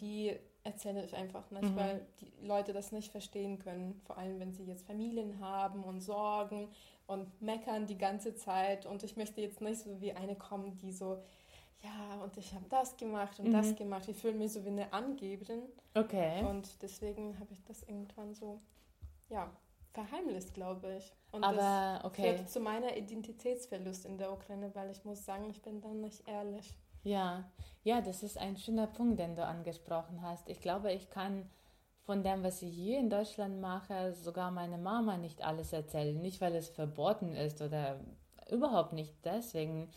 die erzähle ich einfach nicht, Mhm. weil die Leute das nicht verstehen können. Vor allem, wenn sie jetzt Familien haben und Sorgen und meckern die ganze Zeit. Und ich möchte jetzt nicht so wie eine kommen, die so, ja, und ich habe das gemacht und Mhm. das gemacht. Ich fühle mich so wie eine Angeberin. Okay. Und deswegen habe ich das irgendwann so, ja, verheimlicht, glaube ich. Und Aber das okay. führt zu meiner Identitätsverlust in der Ukraine, weil ich muss sagen, ich bin dann nicht ehrlich. Ja, ja, das ist ein schöner Punkt, den du angesprochen hast. Ich glaube, ich kann von dem, was ich hier in Deutschland mache, sogar meiner Mama nicht alles erzählen. Nicht, weil es verboten ist oder überhaupt nicht deswegen,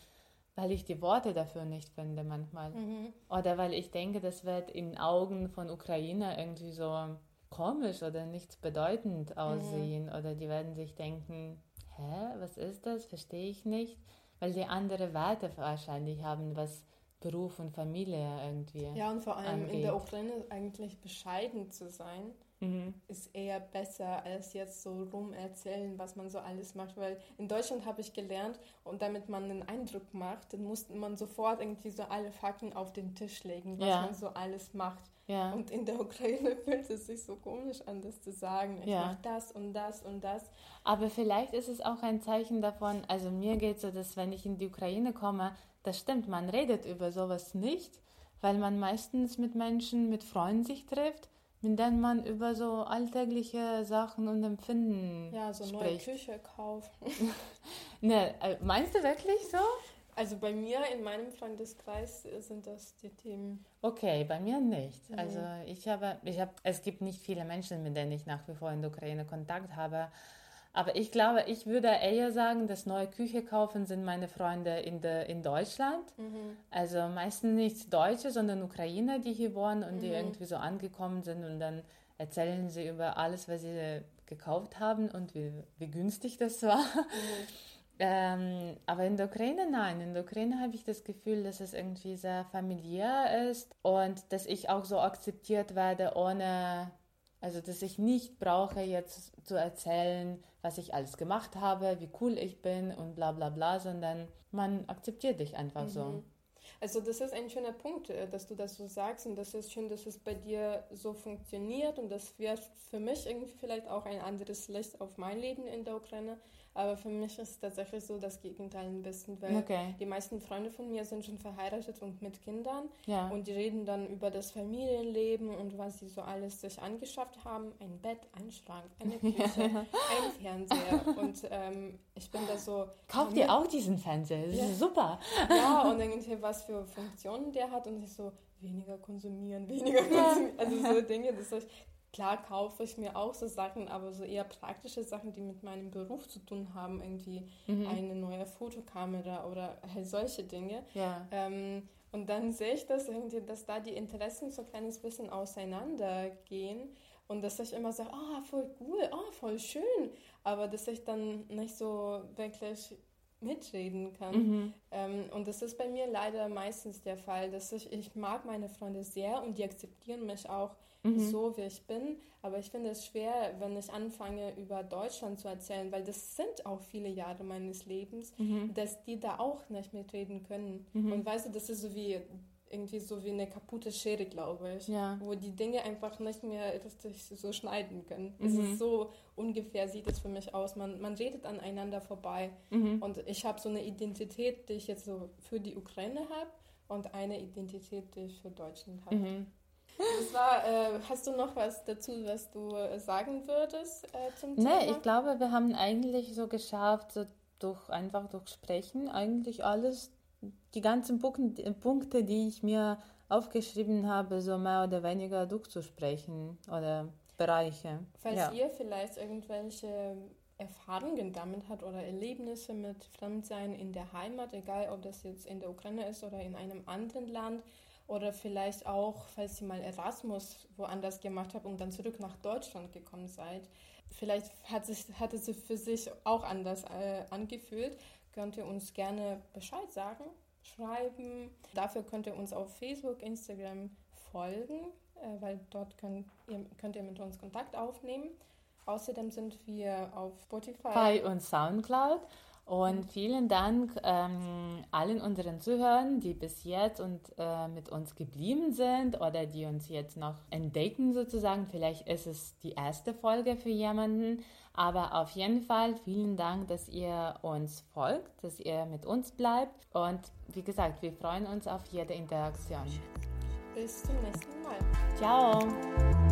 weil ich die Worte dafür nicht finde manchmal. Mhm. Oder weil ich denke, das wird in Augen von Ukrainer irgendwie so komisch oder nichts bedeutend aussehen. Oder die werden sich denken, hä, was ist das? Verstehe ich nicht. Weil die andere Werte wahrscheinlich haben, was Beruf und Familie irgendwie. Ja, und vor allem in angeht. der Ukraine eigentlich bescheiden zu sein, Mhm. ist eher besser, als jetzt so rumerzählen, was man so alles macht. Weil in Deutschland habe ich gelernt, und damit man einen Eindruck macht, dann musste man sofort irgendwie so alle Fakten auf den Tisch legen, was Ja. man so alles macht. Ja. Und in der Ukraine [laughs] fühlt es sich so komisch an, das zu sagen. Ich ja. mache das und das und das. Aber vielleicht ist es auch ein Zeichen davon, also mir geht es so, dass wenn ich in die Ukraine komme, das stimmt, man redet über sowas nicht, weil man meistens mit Menschen, mit Freunden sich trifft, mit denen man über so alltägliche Sachen und Empfinden Ja, so spricht. neue Küche kaufen. [laughs] ne, äh, meinst du wirklich so? Also bei mir in meinem Freundeskreis sind das die Themen. Okay, bei mir nicht. Mhm. Also ich habe, ich habe, es gibt nicht viele Menschen, mit denen ich nach wie vor in der Ukraine Kontakt habe. Aber ich glaube, ich würde eher sagen, dass neue Küche kaufen sind meine Freunde in, de, in Deutschland. Mhm. Also meistens nicht Deutsche, sondern Ukrainer, die hier wohnen und mhm. die irgendwie so angekommen sind und dann erzählen sie über alles, was sie gekauft haben und wie, wie günstig das war. Mhm. [laughs] Ähm, aber in der Ukraine nein. In der Ukraine habe ich das Gefühl, dass es irgendwie sehr familiär ist und dass ich auch so akzeptiert werde, ohne, also dass ich nicht brauche jetzt zu erzählen, was ich alles gemacht habe, wie cool ich bin und bla bla bla, sondern man akzeptiert dich einfach mhm. so. Also das ist ein schöner Punkt, äh, dass du das so sagst und das ist schön, dass es bei dir so funktioniert und das wirft für mich irgendwie vielleicht auch ein anderes Licht auf mein Leben in der Ukraine, aber für mich ist es tatsächlich so das Gegenteil ein bisschen, weil okay. die meisten Freunde von mir sind schon verheiratet und mit Kindern. Ja. Und die reden dann über das Familienleben und was sie so alles sich angeschafft haben. Ein Bett, ein Schrank, eine [laughs] Küche, ein Fernseher. Und ähm, ich bin da so... Kauft ihr auch diesen Fernseher? Das ja. ist super. Ja, [laughs] und irgendwie was für Funktionen der hat und ich so weniger konsumieren, weniger konsumieren. Also so Dinge, das ich Klar kaufe ich mir auch so Sachen, aber so eher praktische Sachen, die mit meinem Beruf zu tun haben, irgendwie mhm. eine neue Fotokamera oder halt solche Dinge. Ja. Ähm, und dann sehe ich das irgendwie, dass da die Interessen so ein kleines bisschen auseinandergehen und dass ich immer sage, ah, oh, voll cool, ah, oh, voll schön, aber dass ich dann nicht so wirklich mitreden kann. Mhm. Ähm, und das ist bei mir leider meistens der Fall, dass ich, ich mag meine Freunde sehr und die akzeptieren mich auch mhm. so, wie ich bin. Aber ich finde es schwer, wenn ich anfange, über Deutschland zu erzählen, weil das sind auch viele Jahre meines Lebens, mhm. dass die da auch nicht mitreden können. Mhm. Und weißt du, das ist so wie irgendwie so wie eine kaputte Schere, glaube ich, ja. wo die Dinge einfach nicht mehr richtig so schneiden können. Mhm. Es ist so ungefähr sieht es für mich aus. Man, man redet aneinander vorbei mhm. und ich habe so eine Identität, die ich jetzt so für die Ukraine habe und eine Identität, die ich für Deutschland habe. Mhm. Das war, äh, hast du noch was dazu, was du äh, sagen würdest äh, zum Thema? Nee, ich glaube, wir haben eigentlich so geschafft, so durch, einfach durch Sprechen, eigentlich alles, die ganzen Punkte, die ich mir aufgeschrieben habe, so mehr oder weniger durchzusprechen oder Bereiche. Falls ja. ihr vielleicht irgendwelche Erfahrungen damit habt oder Erlebnisse mit Fremdsein in der Heimat, egal ob das jetzt in der Ukraine ist oder in einem anderen Land, oder vielleicht auch, falls Sie mal Erasmus woanders gemacht haben und dann zurück nach Deutschland gekommen seid. Vielleicht hat, sich, hat es für sich auch anders äh, angefühlt. Könnt ihr uns gerne Bescheid sagen, schreiben. Dafür könnt ihr uns auf Facebook, Instagram folgen, äh, weil dort könnt ihr, könnt ihr mit uns Kontakt aufnehmen. Außerdem sind wir auf Spotify und Soundcloud und vielen Dank ähm, allen unseren Zuhörern, die bis jetzt und äh, mit uns geblieben sind oder die uns jetzt noch entdecken sozusagen. Vielleicht ist es die erste Folge für jemanden, aber auf jeden Fall vielen Dank, dass ihr uns folgt, dass ihr mit uns bleibt und wie gesagt, wir freuen uns auf jede Interaktion. Bis zum nächsten Mal. Ciao.